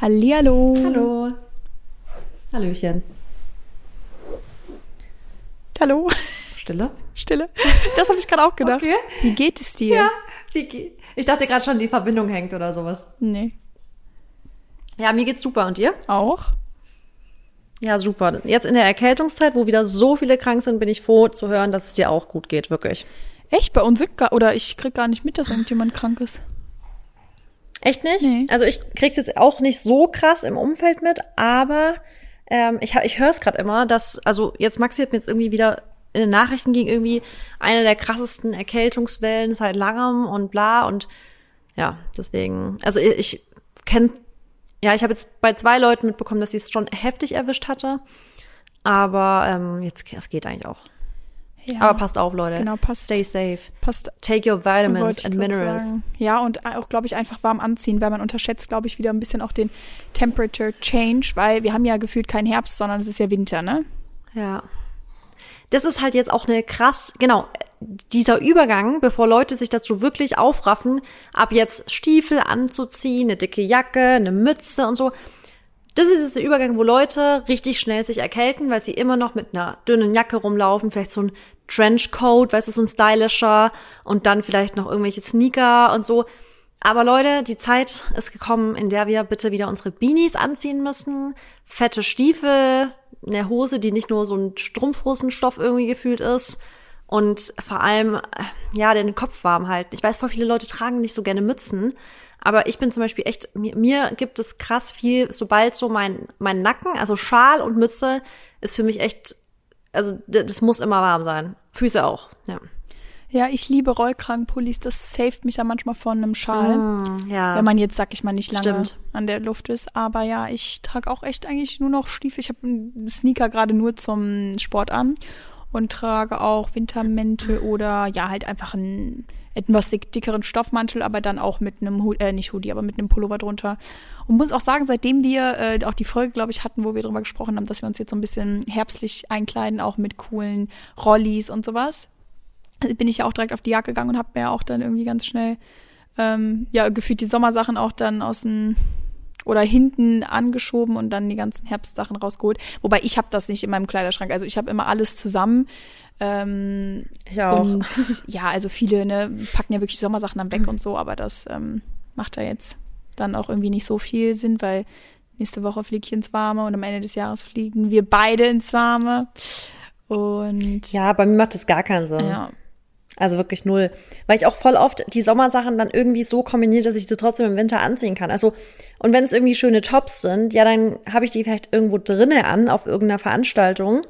Hallihallo. Hallo. Hallöchen. Hallo. Stille? Stille. Das habe ich gerade auch gedacht. Okay. Wie geht es dir? Ja. Wie geht? Ich dachte gerade schon, die Verbindung hängt oder sowas. Nee. Ja, mir geht's super. Und dir? Auch? Ja, super. Jetzt in der Erkältungszeit, wo wieder so viele krank sind, bin ich froh zu hören, dass es dir auch gut geht, wirklich. Echt? Bei uns sind gar, oder ich krieg gar nicht mit, dass irgendjemand krank ist. Echt nicht? Nee. Also ich krieg's jetzt auch nicht so krass im Umfeld mit, aber ähm, ich, ich höre es gerade immer, dass, also jetzt Maxi hat mir jetzt irgendwie wieder in den Nachrichten ging irgendwie eine der krassesten Erkältungswellen seit langem und bla und ja, deswegen, also ich, ich kenne, ja, ich habe jetzt bei zwei Leuten mitbekommen, dass sie es schon heftig erwischt hatte, aber ähm, jetzt, es geht eigentlich auch. Ja. Aber passt auf, Leute. Genau, passt. Stay safe. Passt. Take your vitamins and minerals. sagen. Ja, und auch, glaube ich, einfach warm anziehen, weil man unterschätzt, glaube ich, wieder ein bisschen auch den Temperature Change, weil wir haben ja gefühlt keinen Herbst, sondern es ist ja Winter, ne? Ja. Das ist halt jetzt auch eine krass, genau, dieser Übergang, bevor Leute sich dazu wirklich aufraffen, ab jetzt Stiefel anzuziehen, eine dicke Jacke, eine Mütze und so. Das ist jetzt der Übergang, wo Leute richtig schnell sich erkälten, weil sie immer noch mit einer dünnen Jacke rumlaufen, vielleicht so ein Trenchcoat, weißt du, so ein stylischer und dann vielleicht noch irgendwelche Sneaker und so. Aber Leute, die Zeit ist gekommen, in der wir bitte wieder unsere Beanies anziehen müssen, fette Stiefel, eine Hose, die nicht nur so ein Strumpfhosenstoff irgendwie gefühlt ist und vor allem, äh, ja, den Kopf warm halten. Ich weiß, voll viele Leute tragen nicht so gerne Mützen, aber ich bin zum Beispiel echt, mir, mir gibt es krass viel, sobald so mein, mein Nacken, also Schal und Mütze, ist für mich echt, also das muss immer warm sein. Füße auch, ja. Ja, ich liebe Rollkragenpullis, das saved mich ja manchmal von einem Schal. Mm, ja. Wenn man jetzt, sag ich mal, nicht lange Stimmt. an der Luft ist. Aber ja, ich trage auch echt eigentlich nur noch Stiefel. Ich habe einen Sneaker gerade nur zum Sport an und trage auch Wintermäntel oder ja, halt einfach einen etwas dick, dickeren Stoffmantel, aber dann auch mit einem Hoodie, äh, nicht Hoodie, aber mit einem Pullover drunter. Und muss auch sagen, seitdem wir äh, auch die Folge, glaube ich, hatten, wo wir drüber gesprochen haben, dass wir uns jetzt so ein bisschen herbstlich einkleiden, auch mit coolen Rollis und sowas, bin ich ja auch direkt auf die Jagd gegangen und habe mir auch dann irgendwie ganz schnell ähm, ja gefühlt die Sommersachen auch dann aus dem oder hinten angeschoben und dann die ganzen Herbstsachen rausgeholt. Wobei ich habe das nicht in meinem Kleiderschrank. Also ich habe immer alles zusammen. Ähm, Ich auch. Und ja, also viele ne, packen ja wirklich Sommersachen dann weg und so, aber das ähm, macht da jetzt dann auch irgendwie nicht so viel Sinn, weil nächste Woche fliege ich ins Warme und am Ende des Jahres fliegen wir beide ins Warme. Und Ja, bei mir macht das gar keinen Sinn. ja. Also wirklich null. Weil ich auch voll oft die Sommersachen dann irgendwie so kombiniere, dass ich sie trotzdem im Winter anziehen kann. Also, und wenn es irgendwie schöne Tops sind, ja, dann habe ich die vielleicht irgendwo drinne an, auf irgendeiner Veranstaltung.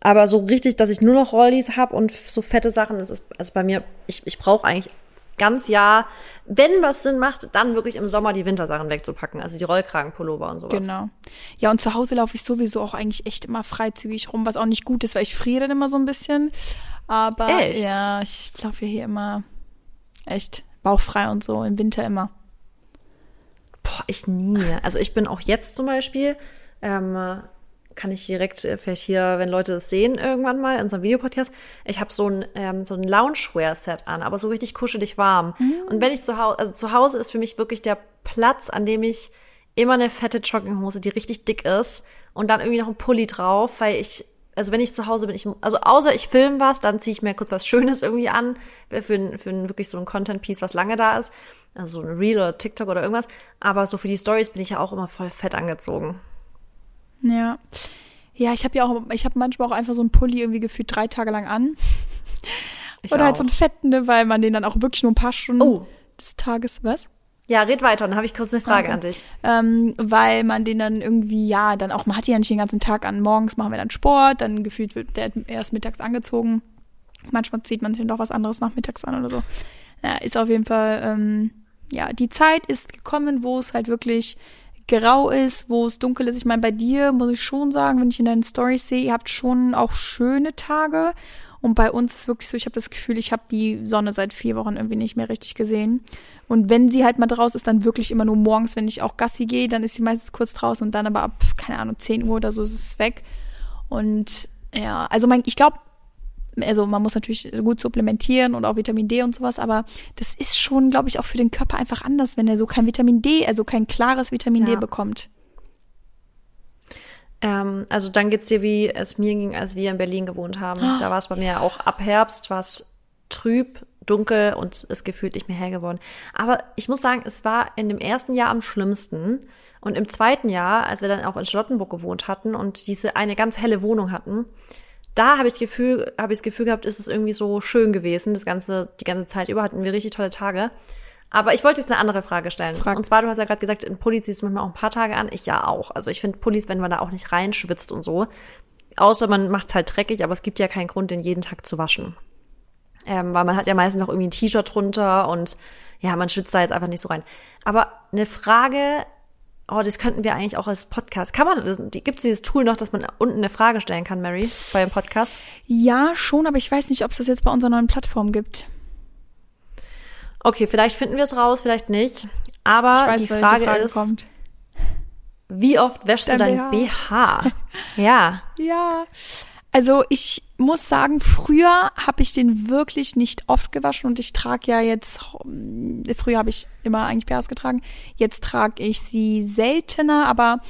Aber so richtig, dass ich nur noch Rollis habe und so fette Sachen, das ist, also bei mir, ich, ich brauche eigentlich ganz Jahr, wenn was Sinn macht, dann wirklich im Sommer die Wintersachen wegzupacken. Also die Rollkragenpullover und sowas. Genau. Ja, und zu Hause laufe ich sowieso auch eigentlich echt immer freizügig rum, was auch nicht gut ist, weil ich friere dann immer so ein bisschen. Aber Echt? ja, ich laufe hier immer echt bauchfrei und so, im Winter immer. Boah, ich nie. Also ich bin auch jetzt zum Beispiel, ähm, kann ich direkt äh, vielleicht hier, wenn Leute das sehen, irgendwann mal in unserem Videopodcast, ich habe so ein, ähm, so ein Loungewear-Set an, aber so richtig kuschelig warm. Und wenn ich zu Hause, also zu Hause ist für mich wirklich der Platz, an dem ich immer eine fette Jogginghose, die richtig dick ist und dann irgendwie noch ein Pulli drauf, weil ich also wenn ich zu Hause bin, ich, also außer ich filme was, dann ziehe ich mir kurz was Schönes irgendwie an, für, ein- für ein, wirklich so ein Content-Piece, was lange da ist. Also so ein Reel oder TikTok oder irgendwas. Aber so für die Stories bin ich ja auch immer voll fett angezogen. Ja. Ja, ich habe ja auch, ich habe manchmal auch einfach so einen Pulli irgendwie gefühlt drei Tage lang an. Ich Oder halt auch. so einen fetten, ne, weil man den dann auch wirklich nur ein paar Stunden Oh. des Tages, was? Ja, red weiter, dann habe ich kurz eine Frage Okay. an dich. ähm, weil man den dann irgendwie, ja, dann auch, man hat die ja nicht den ganzen Tag an. Morgens machen wir dann Sport, dann gefühlt wird der erst mittags angezogen. Manchmal zieht man sich dann doch was anderes nachmittags an oder so. Ja, ist auf jeden Fall, ähm, ja, die Zeit ist gekommen, wo es halt wirklich grau ist, wo es dunkel ist. Ich meine, bei dir muss ich schon sagen, wenn ich in deinen Stories sehe, ihr habt schon auch schöne Tage. Und bei uns ist wirklich so, ich habe das Gefühl, ich habe die Sonne seit vier Wochen irgendwie nicht mehr richtig gesehen. Und wenn sie halt mal draus ist, dann wirklich immer nur morgens, wenn ich auch Gassi gehe, dann ist sie meistens kurz draußen und dann aber ab, keine Ahnung, 10 Uhr oder so ist es weg. Und ja, also mein, ich glaube, also man muss natürlich gut supplementieren und auch Vitamin D und sowas, aber das ist schon, glaube ich, auch für den Körper einfach anders, wenn er so kein Vitamin D, also kein klares Vitamin ja. D bekommt. Ähm, also dann geht's dir, wie es mir ging, als wir in Berlin gewohnt haben. Oh. Da war es bei mir auch ab Herbst, war es trüb, dunkel und es ist gefühlt nicht mehr hell geworden. Aber ich muss sagen, es war in dem ersten Jahr am schlimmsten. Und im zweiten Jahr, als wir dann auch in Charlottenburg gewohnt hatten und diese eine ganz helle Wohnung hatten, da habe ich Gefühl, habe ich das Gefühl gehabt, ist es irgendwie so schön gewesen. Das ganze, die ganze Zeit über hatten wir richtig tolle Tage. Aber ich wollte jetzt eine andere Frage stellen. Frag. Und zwar, du hast ja gerade gesagt, in Pullis ziehst du manchmal auch ein paar Tage an. Ich ja auch. Also ich finde Pullis, wenn man da auch nicht reinschwitzt und so. Außer man macht's halt dreckig, aber es gibt ja keinen Grund, den jeden Tag zu waschen. Ähm, weil man hat ja meistens noch irgendwie ein T-Shirt drunter und ja, man schwitzt da jetzt einfach nicht so rein. Aber eine Frage, oh, das könnten wir eigentlich auch als Podcast. Kann man, gibt es dieses Tool noch, dass man unten eine Frage stellen kann, Mary, bei dem Podcast? Ja, schon, aber ich weiß nicht, ob es das jetzt bei unserer neuen Plattform gibt. Okay, vielleicht finden wir es raus, vielleicht nicht. Aber weiß, die Frage, Frage ist, kommt. wie oft wäschst Dein du dein BH? BH? ja. Ja. Also ich muss sagen, früher habe ich den wirklich nicht oft gewaschen und ich trage ja jetzt, früher habe ich immer eigentlich BHs getragen, jetzt trage ich sie seltener, aber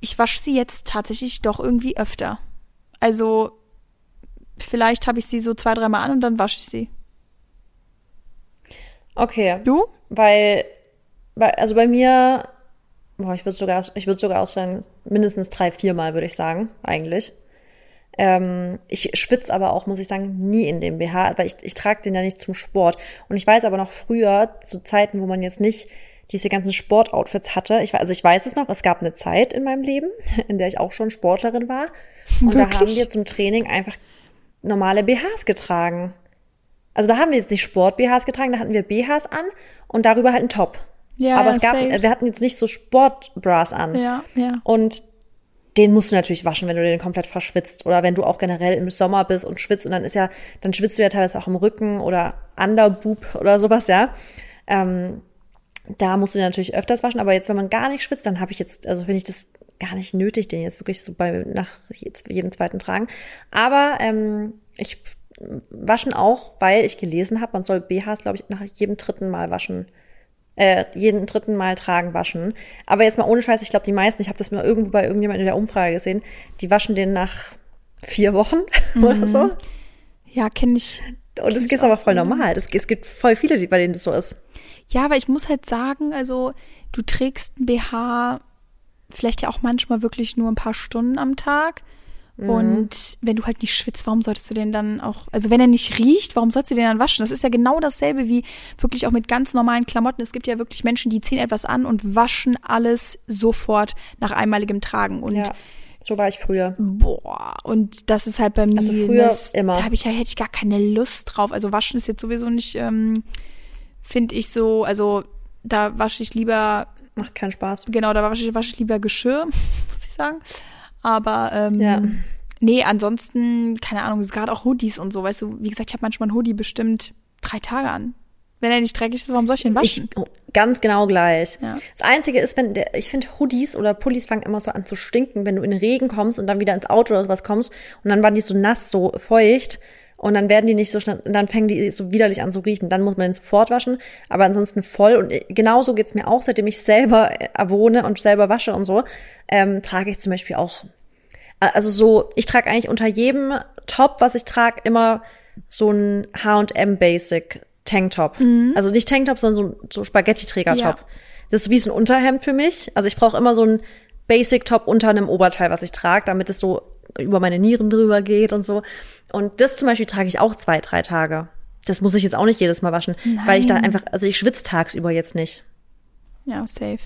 ich wasche sie jetzt tatsächlich doch irgendwie öfter. Also vielleicht habe ich sie so zwei, dreimal an und dann wasche ich sie. Okay. Du? Weil, weil also bei mir, boah, ich würde sogar, ich würde sogar auch sagen, mindestens drei, viermal würde ich sagen, eigentlich. Ähm, ich schwitze aber auch, muss ich sagen, nie in dem BH, weil ich, ich trage den ja nicht zum Sport. Und ich weiß aber noch früher, zu Zeiten, wo man jetzt nicht diese ganzen Sportoutfits hatte. Ich, also ich weiß es noch, es gab eine Zeit in meinem Leben, in der ich auch schon Sportlerin war. Und Wirklich? da haben wir zum Training einfach normale BHs getragen. Also da haben wir jetzt nicht Sport-BHs getragen, da hatten wir BHs an und darüber halt einen Top. Ja, aber es gab, safe. wir hatten jetzt nicht so Sport-Bras an. Ja, ja. Und den musst du natürlich waschen, wenn du den komplett verschwitzt. Oder wenn du auch generell im Sommer bist und schwitzt und dann ist ja, dann schwitzt du ja teilweise auch im Rücken oder Underboob oder sowas, ja. Ähm, da musst du den natürlich öfters waschen, aber jetzt, wenn man gar nicht schwitzt, dann habe ich jetzt, also finde ich das gar nicht nötig, den jetzt wirklich so bei nach jedem zweiten tragen. Aber ähm, ich waschen auch, weil ich gelesen habe, man soll BHs, glaube ich, nach jedem dritten Mal waschen äh, jeden dritten Mal tragen, waschen. Aber jetzt mal ohne Scheiß, ich glaube, die meisten, ich habe das mal irgendwo bei irgendjemandem in der Umfrage gesehen, die waschen den nach vier Wochen mhm. oder so. Ja, kenne ich. Und das ist aber voll normal. Das, es gibt voll viele, die, bei denen das so ist. Ja, aber ich muss halt sagen, also du trägst ein BH vielleicht ja auch manchmal wirklich nur ein paar Stunden am Tag. Mhm. Und wenn du halt nicht schwitzt, warum solltest du den dann auch, also wenn er nicht riecht, warum sollst du den dann waschen? Das ist ja genau dasselbe wie wirklich auch mit ganz normalen Klamotten. Es gibt ja wirklich Menschen, die ziehen etwas an und waschen alles sofort nach einmaligem Tragen. Und ja. So war ich früher. Boah, und das ist halt bei mir. Also früher das, immer. Da habe ich ja hätte ich gar keine Lust drauf. Also waschen ist jetzt sowieso nicht, ähm, finde ich so. Also da wasche ich lieber. Macht keinen Spaß. Genau, da wasche ich, wasche ich lieber Geschirr, muss ich sagen. Aber ähm, ja. nee, ansonsten, keine Ahnung, gerade auch Hoodies und so, weißt du, wie gesagt, ich habe manchmal ein Hoodie bestimmt drei Tage an. Wenn er nicht dreckig ist, warum soll ich den waschen? Ich, oh, ganz genau gleich. Ja. Das Einzige ist, wenn der, ich finde Hoodies oder Pullis fangen immer so an zu stinken, wenn du in den Regen kommst und dann wieder ins Auto oder sowas kommst und dann waren die so nass, so feucht und dann werden die nicht so schnell, dann fängen die so widerlich an zu riechen. Dann muss man den sofort waschen, aber ansonsten voll. Und genauso geht's mir auch, seitdem ich selber wohne und selber wasche und so, ähm, trage ich zum Beispiel auch, also so, ich trage eigentlich unter jedem Top, was ich trage, immer so ein H&M Basic Tanktop. Mhm. Also nicht Tanktop, sondern so, so Spaghetti-Träger-Top. Ja. Das ist wie so ein Unterhemd für mich. Also ich brauche immer so ein Basic-Top unter einem Oberteil, was ich trage, damit es so über meine Nieren drüber geht und so. Und das zum Beispiel trage ich auch zwei, drei Tage. Das muss ich jetzt auch nicht jedes Mal waschen, Nein. weil ich da einfach, also ich schwitze tagsüber jetzt nicht. Ja, safe.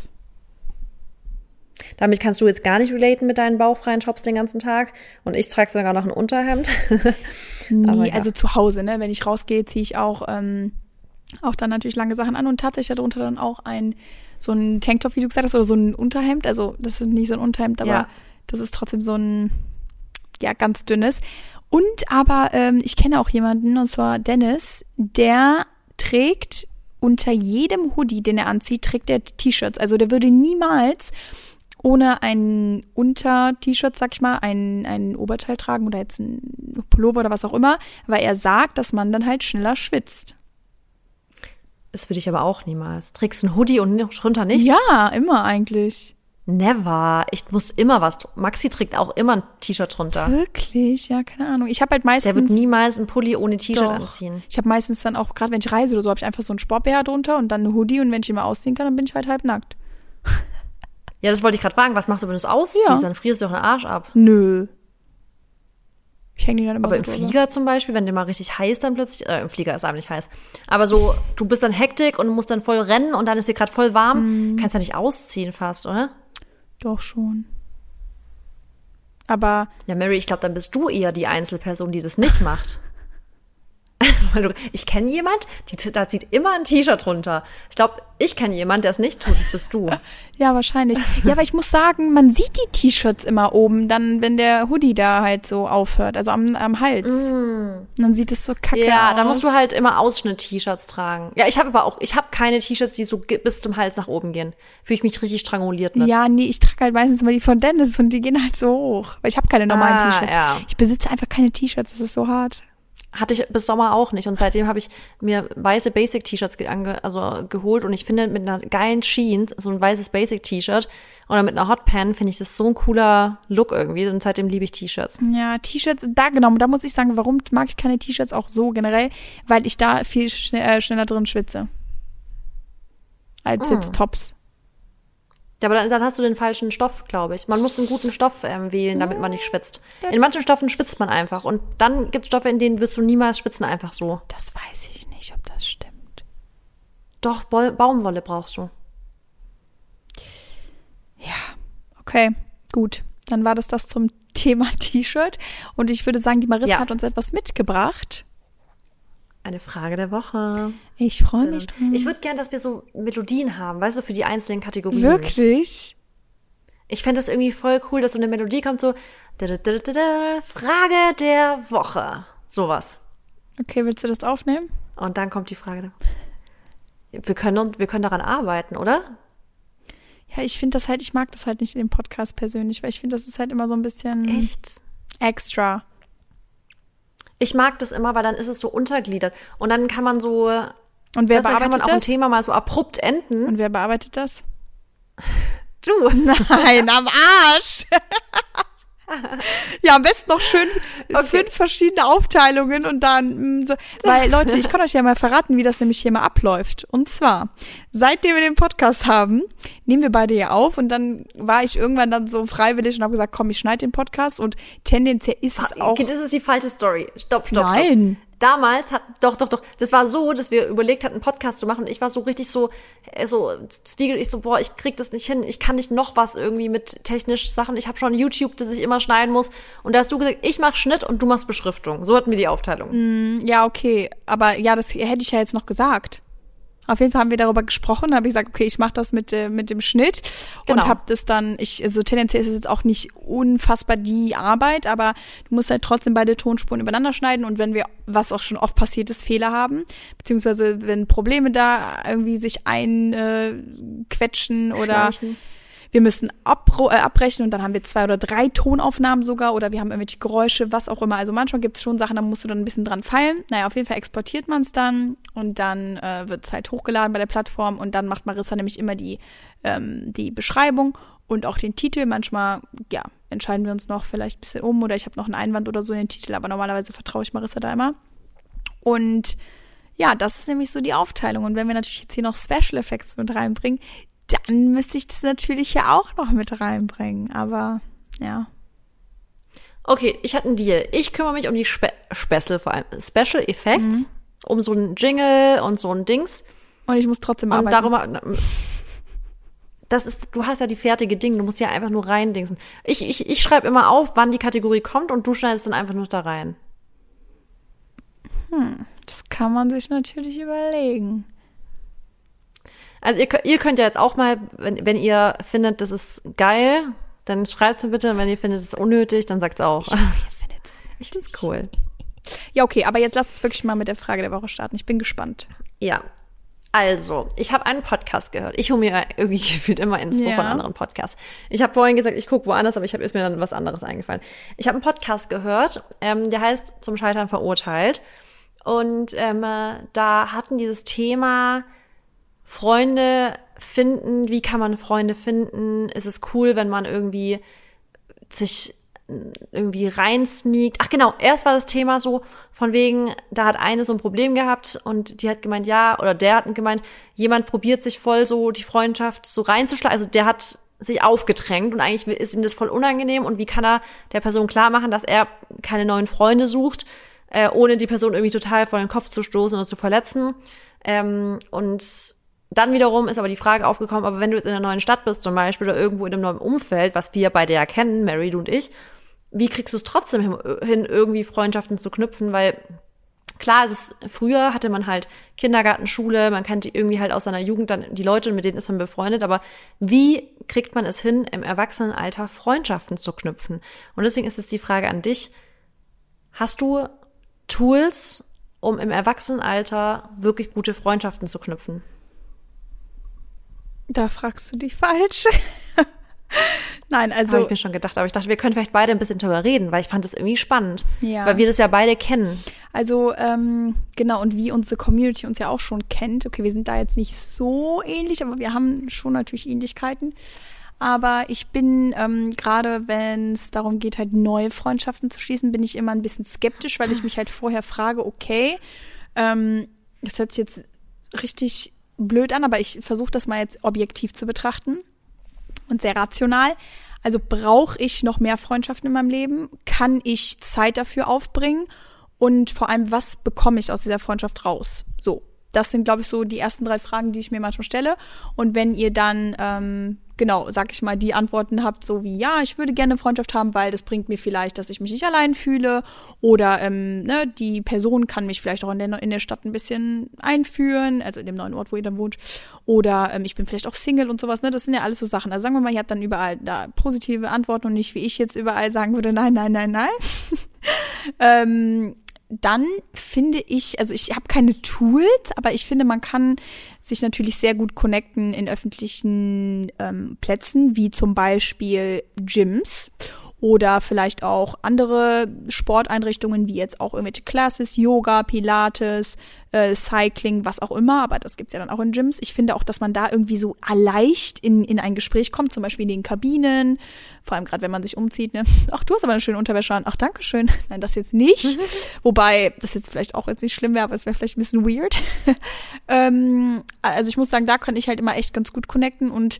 Damit kannst du jetzt gar nicht relaten mit deinen bauchfreien Tops den ganzen Tag. Und ich trage sogar noch ein Unterhemd. nee, ja. also zu Hause, ne? Wenn ich rausgehe, ziehe ich auch, ähm, auch dann natürlich lange Sachen an und tatsächlich darunter dann auch ein so ein Tanktop, wie du gesagt hast, oder so ein Unterhemd. Also das ist nicht so ein Unterhemd, aber ja. das ist trotzdem so ein ja ganz dünnes. Und aber ähm, ich kenne auch jemanden, und zwar Dennis, der trägt unter jedem Hoodie, den er anzieht, trägt er T-Shirts. Also der würde niemals ohne ein Unter-T-Shirt, sag ich mal, ein, ein Oberteil tragen oder jetzt ein Pullover oder was auch immer, weil er sagt, dass man dann halt schneller schwitzt. Das würde ich aber auch niemals. Trägst du einen Hoodie und drunter nicht? Ja, immer eigentlich. Never. Ich muss immer was. Maxi trägt auch immer ein T-Shirt drunter. Wirklich? Ja, keine Ahnung. Ich habe halt meistens. Der wird niemals einen Pulli ohne T-Shirt anziehen. Ich habe meistens dann auch, gerade wenn ich reise oder so, habe ich einfach so ein Sportbär drunter und dann eine Hoodie und wenn ich immer ausziehen kann, dann bin ich halt halb nackt. Ja, das wollte ich gerade fragen. Was machst du, wenn du es ausziehst? Ja. Dann frierst du doch den Arsch ab. Nö. Ich hänge die dann immer Aber so im drüber. Flieger zum Beispiel, wenn der mal richtig heiß dann plötzlich, äh, im Flieger ist einem nicht heiß. Aber so, du bist dann Hektik und musst dann voll rennen und dann ist dir gerade voll warm. Mhm. Kannst ja nicht ausziehen fast, oder? Doch schon. Aber Ja, Mary, ich glaube, dann bist du eher die Einzelperson, die das nicht macht. Ich kenne jemand, die, da zieht immer ein T-Shirt runter. Ich glaube, ich kenne jemand, der es nicht tut. Das bist du. ja, wahrscheinlich. Ja, aber ich muss sagen, man sieht die T-Shirts immer oben, dann, wenn der Hoodie da halt so aufhört, also am, am Hals. Und dann sieht es so kacke Mm. Ja, aus. da musst du halt immer Ausschnitt-T-Shirts tragen. Ja, ich habe aber auch, ich habe keine T-Shirts, die so bis zum Hals nach oben gehen. Fühle ich mich richtig stranguliert mit. Ja, nee, ich trage halt meistens immer die von Dennis und die gehen halt so hoch. Weil ich habe keine normalen Ah, T-Shirts. ja. Ich besitze einfach keine T-Shirts, das ist so hart. Hatte ich bis Sommer auch nicht. Und seitdem habe ich mir weiße Basic-T-Shirts ge also geholt. Und ich finde, mit einer geilen Jeans, so ein weißes Basic-T-Shirt oder mit einer Hotpan, finde ich das so ein cooler Look irgendwie. Und seitdem liebe ich T-Shirts. Ja, T-Shirts, da genau, da muss ich sagen, warum mag ich keine T-Shirts auch so generell? Weil ich da viel schne äh, schneller drin schwitze. Als Mm. jetzt Tops. Ja, aber dann, dann hast du den falschen Stoff, glaube ich. Man muss einen guten Stoff ähm, wählen, damit man nicht schwitzt. In manchen Stoffen schwitzt man einfach. Und dann gibt es Stoffe, in denen wirst du niemals schwitzen, einfach so. Das weiß ich nicht, ob das stimmt. Doch, Bol Baumwolle brauchst du. Okay, gut. Dann war das das zum Thema T-Shirt. Und ich würde sagen, die Marissa Ja. hat uns etwas mitgebracht. Eine Frage der Woche. Ich freue mich drauf. Ich würde gern, dass wir so Melodien haben, weißt du, für die einzelnen Kategorien. Wirklich? Ich fände es irgendwie voll cool, dass so eine Melodie kommt, so Frage der Woche. Sowas. Okay, willst du das aufnehmen? Und dann kommt die Frage. Wir können, wir können daran arbeiten, oder? Ja, ich finde das halt, ich mag das halt nicht in dem Podcast persönlich, weil ich finde, das ist halt immer so ein bisschen Echt? extra. Ich mag das immer, weil dann ist es so untergliedert. Und dann kann man so, Und wer dann kann man bearbeitet auch ein das? Thema mal so abrupt enden. Und wer bearbeitet das? Du. Nein, am Arsch. ja, am besten noch schön fünf verschiedene Aufteilungen und dann mm, so. Weil, Leute, ich kann euch ja mal verraten, wie das nämlich hier mal abläuft. Und zwar, seitdem wir den Podcast haben, nehmen wir beide ja auf und dann war ich irgendwann dann so freiwillig und habe gesagt, komm, ich schneide den Podcast und tendenziell ist es auch. Okay, das ist die falsche Story. Stopp, stopp, Nein. stopp. Damals hat, doch, doch, doch, das war so, dass wir überlegt hatten, einen Podcast zu machen und ich war so richtig so, äh, so, zwiegel, ich so, boah, ich krieg das nicht hin, ich kann nicht noch was irgendwie mit technisch Sachen, ich habe schon YouTube, das ich immer schneiden muss und da hast du gesagt, ich mach Schnitt und du machst Beschriftung. So hatten wir die Aufteilung. Ja, okay. Aber ja, das hätte ich ja jetzt noch gesagt. Auf jeden Fall haben wir darüber gesprochen, dann habe ich gesagt, okay, ich mache das mit, äh, mit dem Schnitt und Genau. habe das dann, ich, also tendenziell ist es jetzt auch nicht unfassbar die Arbeit, aber du musst halt trotzdem beide Tonspuren übereinander schneiden und wenn wir, was auch schon oft passiert ist, Fehler haben, beziehungsweise wenn Probleme da irgendwie sich einquetschen äh, oder Schleichen. Wir müssen äh, abbrechen und dann haben wir zwei oder drei Tonaufnahmen sogar oder wir haben irgendwelche Geräusche, was auch immer. Also manchmal gibt es schon Sachen, da musst du dann ein bisschen dran feilen. Naja, auf jeden Fall exportiert man es dann und dann äh, wird es halt hochgeladen bei der Plattform und dann macht Marissa nämlich immer die, ähm, die Beschreibung und auch den Titel. Manchmal, ja, entscheiden wir uns noch vielleicht ein bisschen um oder ich habe noch einen Einwand oder so in den Titel, aber normalerweise vertraue ich Marissa da immer. Und ja, das ist nämlich so die Aufteilung. Und wenn wir natürlich jetzt hier noch Special Effects mit reinbringen, dann müsste ich das natürlich ja auch noch mit reinbringen. Aber ja. Okay, ich hatte einen Deal. Ich kümmere mich um die Spe Special, vor allem Special Effects, Mhm. um so ein Jingle und so ein Dings. Und ich muss trotzdem Und arbeiten. darüber. Das ist, du hast ja die fertige Ding, du musst ja einfach nur reindingsen. Ich, ich, ich schreibe immer auf, wann die Kategorie kommt und du schneidest dann einfach nur da rein. das kann man sich natürlich überlegen. Also ihr, könnt- ihr könnt ja jetzt auch mal, wenn, wenn ihr findet, das ist geil, dann schreibt es bitte. Und wenn ihr findet, es ist unnötig, dann sagt es auch. Ihr findet's. Ich find's cool. Ja, okay, aber jetzt lass uns wirklich mal mit der Frage der Woche starten. Ich bin gespannt. Ja. Also, ich habe einen Podcast gehört. Ich hole mir irgendwie gefühlt immer Info Ja. von anderen Podcasts. Ich habe vorhin gesagt, ich gucke woanders, aber ich habe mir dann was anderes eingefallen. Ich habe einen Podcast gehört, ähm, der heißt Zum Scheitern verurteilt. Und ähm, äh, da hatten dieses Thema Freunde finden, wie kann man Freunde finden? Ist es cool, wenn man irgendwie sich irgendwie reinsneakt. Ach genau, erst war das Thema so von wegen, da hat eine so ein Problem gehabt und die hat gemeint, ja, oder der hat gemeint, jemand probiert sich voll so die Freundschaft so reinzuschlagen. Also der hat sich aufgedrängt und eigentlich ist ihm das voll unangenehm und wie kann er der Person klar machen, dass er keine neuen Freunde sucht, äh, ohne die Person irgendwie total vor den Kopf zu stoßen oder zu verletzen. Ähm, und dann wiederum ist aber die Frage aufgekommen, aber wenn du jetzt in einer neuen Stadt bist zum Beispiel oder irgendwo in einem neuen Umfeld, was wir beide ja kennen, Mary, du und ich, wie kriegst du es trotzdem hin, irgendwie Freundschaften zu knüpfen? Weil klar, es ist, früher hatte man halt Kindergarten, Schule, man kannte irgendwie halt aus seiner Jugend dann die Leute mit denen ist man befreundet, aber wie kriegt man es hin, im Erwachsenenalter Freundschaften zu knüpfen? Und deswegen ist jetzt die Frage an dich, hast du Tools, um im Erwachsenenalter wirklich gute Freundschaften zu knüpfen? Da fragst du dich falsch. Nein, Habe also ich mir schon gedacht, aber ich dachte, wir können vielleicht beide ein bisschen drüber reden, weil ich fand das irgendwie spannend. Ja. Weil wir das ja beide kennen. Also, ähm, genau, und wie unsere Community uns ja auch schon kennt, okay, wir sind da jetzt nicht so ähnlich, aber wir haben schon natürlich Ähnlichkeiten. Aber ich bin ähm, gerade, wenn es darum geht, halt neue Freundschaften zu schließen, bin ich immer ein bisschen skeptisch, weil ich mich halt vorher frage, okay, ähm, das hört sich jetzt richtig blöd an, aber ich versuche das mal jetzt objektiv zu betrachten und sehr rational. Also brauche ich noch mehr Freundschaften in meinem Leben? Kann ich Zeit dafür aufbringen? Und vor allem, was bekomme ich aus dieser Freundschaft raus? So, das sind, glaube ich, so die ersten drei Fragen, die ich mir manchmal stelle. Und wenn ihr dann, ähm, genau, sag ich mal, die Antworten habt, so wie, ja, ich würde gerne Freundschaft haben, weil das bringt mir vielleicht, dass ich mich nicht allein fühle. Oder ähm, ne, die Person kann mich vielleicht auch in der, in der Stadt ein bisschen einführen, also in dem neuen Ort, wo ihr dann wohnt. Oder ähm, ich bin vielleicht auch Single und sowas. Ne? Das sind ja alles so Sachen. Also sagen wir mal, ihr habt dann überall da positive Antworten und nicht, wie ich jetzt überall sagen würde, nein, nein, nein, nein. ähm, dann finde ich, also ich habe keine Tools, aber ich finde, man kann sich natürlich sehr gut connecten in öffentlichen ähm, Plätzen, wie zum Beispiel Gyms oder vielleicht auch andere Sporteinrichtungen, wie jetzt auch irgendwelche Classes, Yoga, Pilates, äh, Cycling, was auch immer, aber das gibt's ja dann auch in Gyms. Ich finde auch, dass man da irgendwie so leicht in, in ein Gespräch kommt, zum Beispiel in den Kabinen, vor allem gerade wenn man sich umzieht, ne? Ach, du hast aber eine schöne Unterwäsche an. Ach, danke schön. Nein, das jetzt nicht. Wobei, das jetzt vielleicht auch jetzt nicht schlimm wäre, aber es wäre vielleicht ein bisschen weird. ähm, also ich muss sagen, da kann ich halt immer echt ganz gut connecten und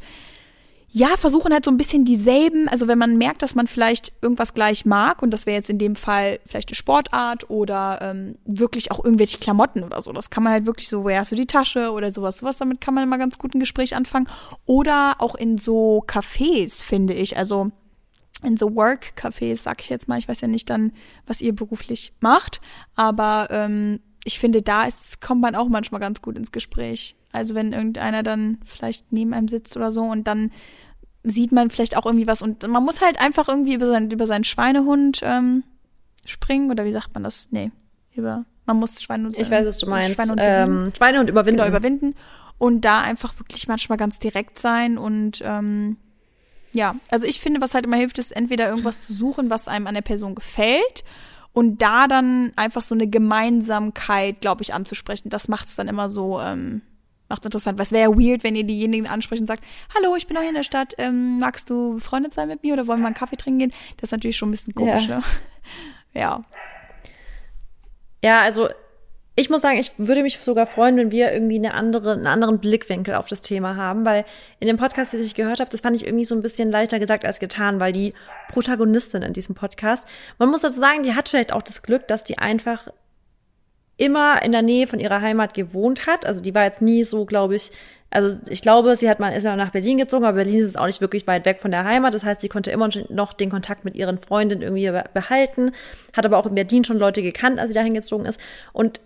ja, versuchen halt so ein bisschen dieselben, also wenn man merkt, dass man vielleicht irgendwas gleich mag, und das wäre jetzt in dem Fall vielleicht eine Sportart oder ähm, wirklich auch irgendwelche Klamotten oder so. Das kann man halt wirklich so, woher hast du die Tasche oder sowas, sowas, damit kann man immer ganz gut ein Gespräch anfangen. Oder auch in so Cafés, finde ich. Also in so Work-Cafés, sag ich jetzt mal, ich weiß ja nicht dann, was ihr beruflich macht, aber ähm, ich finde, da ist, kommt man auch manchmal ganz gut ins Gespräch. Also wenn irgendeiner dann vielleicht neben einem sitzt oder so und dann sieht man vielleicht auch irgendwie was und man muss halt einfach irgendwie über, sein, über seinen Schweinehund ähm, springen oder wie sagt man das? Nee, über man muss Schweinehund Ich weiß, was du meinst. Schweinehund ähm, Schweinehund überwinden. genau überwinden und da einfach wirklich manchmal ganz direkt sein und ähm, ja, also ich finde, was halt immer hilft, ist entweder irgendwas zu suchen, was einem an der Person gefällt und da dann einfach so eine Gemeinsamkeit, glaube ich, anzusprechen. Das macht es dann immer so, ähm, macht's interessant. Was wäre ja weird, wenn ihr diejenigen ansprecht und sagt, hallo, ich bin auch hier in der Stadt, ähm, magst du befreundet sein mit mir oder wollen wir mal einen Kaffee trinken gehen? Das ist natürlich schon ein bisschen komisch, Ja. ne? Ja. Ja, also ich muss sagen, ich würde mich sogar freuen, wenn wir irgendwie eine andere, einen anderen Blickwinkel auf das Thema haben, weil in dem Podcast, den ich gehört habe, das fand ich irgendwie so ein bisschen leichter gesagt als getan, weil die Protagonistin in diesem Podcast, man muss dazu sagen, die hat vielleicht auch das Glück, dass die einfach immer in der Nähe von ihrer Heimat gewohnt hat. Also die war jetzt nie so, glaube ich, also ich glaube, sie hat mal ist mal nach Berlin gezogen, aber Berlin ist auch nicht wirklich weit weg von der Heimat. Das heißt, sie konnte immer noch den Kontakt mit ihren Freundinnen irgendwie behalten, hat aber auch in Berlin schon Leute gekannt, als sie dahin gezogen ist. Und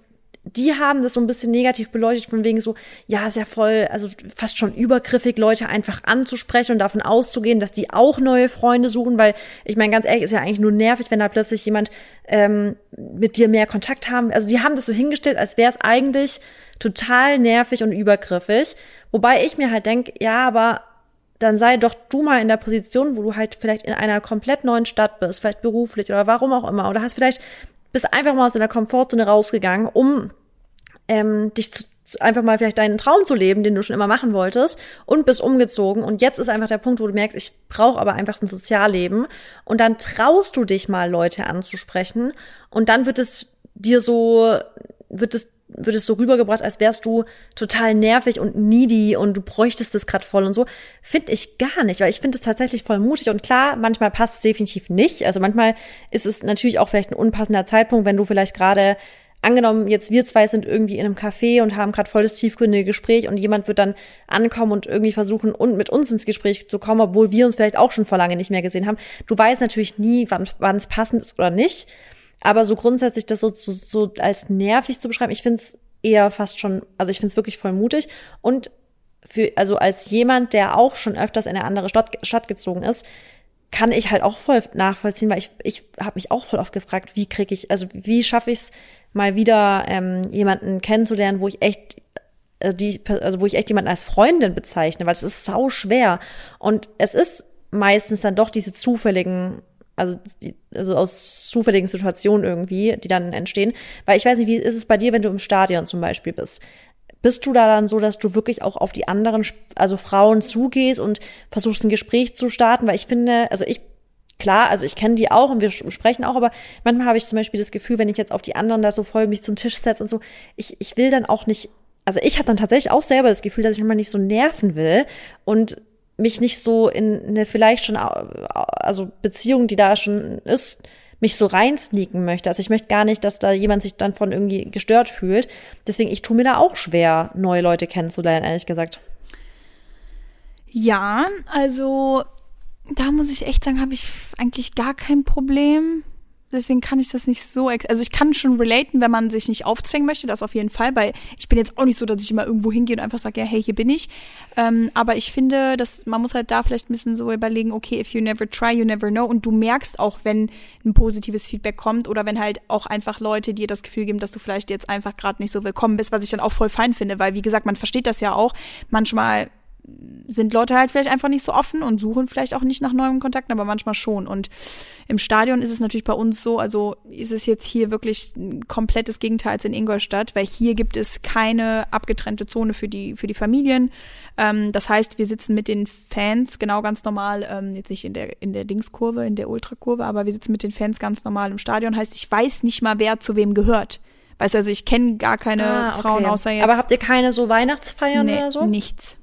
die haben das so ein bisschen negativ beleuchtet, von wegen so, ja, ist ja voll, also fast schon übergriffig, Leute einfach anzusprechen und davon auszugehen, dass die auch neue Freunde suchen, weil ich meine, ganz ehrlich, ist ja eigentlich nur nervig, wenn da plötzlich jemand ähm, mit dir mehr Kontakt haben. Also die haben das so hingestellt, als wäre es eigentlich total nervig und übergriffig. Wobei ich mir halt denke, ja, aber dann sei doch du mal in der Position, wo du halt vielleicht in einer komplett neuen Stadt bist, vielleicht beruflich oder warum auch immer, oder hast vielleicht bist einfach mal aus deiner Komfortzone rausgegangen, um ähm, dich zu, einfach mal vielleicht deinen Traum zu leben, den du schon immer machen wolltest und bist umgezogen und jetzt ist einfach der Punkt, wo du merkst, ich brauche aber einfach ein Sozialleben und dann traust du dich mal Leute anzusprechen und dann wird es dir so wird es wird es so rübergebracht, als wärst du total nervig und needy und du bräuchtest es gerade voll und so. Finde ich gar nicht, weil ich finde es tatsächlich voll mutig und klar, manchmal passt es definitiv nicht. Also manchmal ist es natürlich auch vielleicht ein unpassender Zeitpunkt, wenn du vielleicht gerade angenommen, jetzt wir zwei sind irgendwie in einem Café und haben gerade voll das tiefgründige Gespräch und jemand wird dann ankommen und irgendwie versuchen, und mit uns ins Gespräch zu kommen, obwohl wir uns vielleicht auch schon vor lange nicht mehr gesehen haben. Du weißt natürlich nie, wann es passend ist oder nicht. Aber so grundsätzlich das so, so, so als nervig zu beschreiben, ich finde es eher fast schon, also ich finde es wirklich voll mutig. Und für, also als jemand, der auch schon öfters in eine andere Stadt, Stadt gezogen ist, kann ich halt auch voll nachvollziehen, weil ich, ich habe mich auch voll oft gefragt, wie kriege ich, also wie schaffe ich es mal wieder ähm, jemanden kennenzulernen, wo ich echt also die, also wo ich echt jemanden als Freundin bezeichne, weil es ist sau schwer und es ist meistens dann doch diese zufälligen also, die, also aus zufälligen Situationen irgendwie, die dann entstehen. Weil ich weiß nicht, wie ist es bei dir, wenn du im Stadion zum Beispiel bist? Bist du da dann so, dass du wirklich auch auf die anderen, also Frauen zugehst und versuchst ein Gespräch zu starten? Weil ich finde, also ich klar, also ich kenne die auch und wir sprechen auch, aber manchmal habe ich zum Beispiel das Gefühl, wenn ich jetzt auf die anderen da so voll mich zum Tisch setze und so, ich, ich will dann auch nicht, also ich habe dann tatsächlich auch selber das Gefühl, dass ich manchmal nicht so nerven will und mich nicht so in eine vielleicht schon, also Beziehung, die da schon ist, mich so reinsneaken möchte. Also ich möchte gar nicht, dass da jemand sich dann von irgendwie gestört fühlt. Deswegen, ich tue mir da auch schwer, neue Leute kennenzulernen, ehrlich gesagt. Ja, also da muss ich echt sagen, habe ich eigentlich gar kein Problem deswegen kann ich das nicht so, also ich kann schon relaten, wenn man sich nicht aufzwängen möchte, das auf jeden Fall, weil ich bin jetzt auch nicht so, dass ich immer irgendwo hingehe und einfach sage, ja, hey, hier bin ich. Ähm, aber ich finde, dass man muss halt da vielleicht ein bisschen so überlegen, okay, if you never try, you never know. Und du merkst auch, wenn ein positives Feedback kommt oder wenn halt auch einfach Leute dir das Gefühl geben, dass du vielleicht jetzt einfach gerade nicht so willkommen bist, was ich dann auch voll fein finde, weil wie gesagt, man versteht das ja auch. Manchmal sind Leute halt vielleicht einfach nicht so offen und suchen vielleicht auch nicht nach neuen Kontakten, aber manchmal schon. Und im Stadion ist es natürlich bei uns so, also ist es jetzt hier wirklich ein komplettes Gegenteil als in Ingolstadt, weil hier gibt es keine abgetrennte Zone für die, für die Familien. Ähm, das heißt, wir sitzen mit den Fans genau ganz normal, ähm, jetzt nicht in der, in der Dingskurve, in der Ultrakurve, aber wir sitzen mit den Fans ganz normal im Stadion. Heißt, ich weiß nicht mal, wer zu wem gehört. Weißt du, also ich kenne gar keine ah, okay. Frauen außer jetzt. Aber habt ihr keine so Weihnachtsfeiern nee, oder so? Nichts.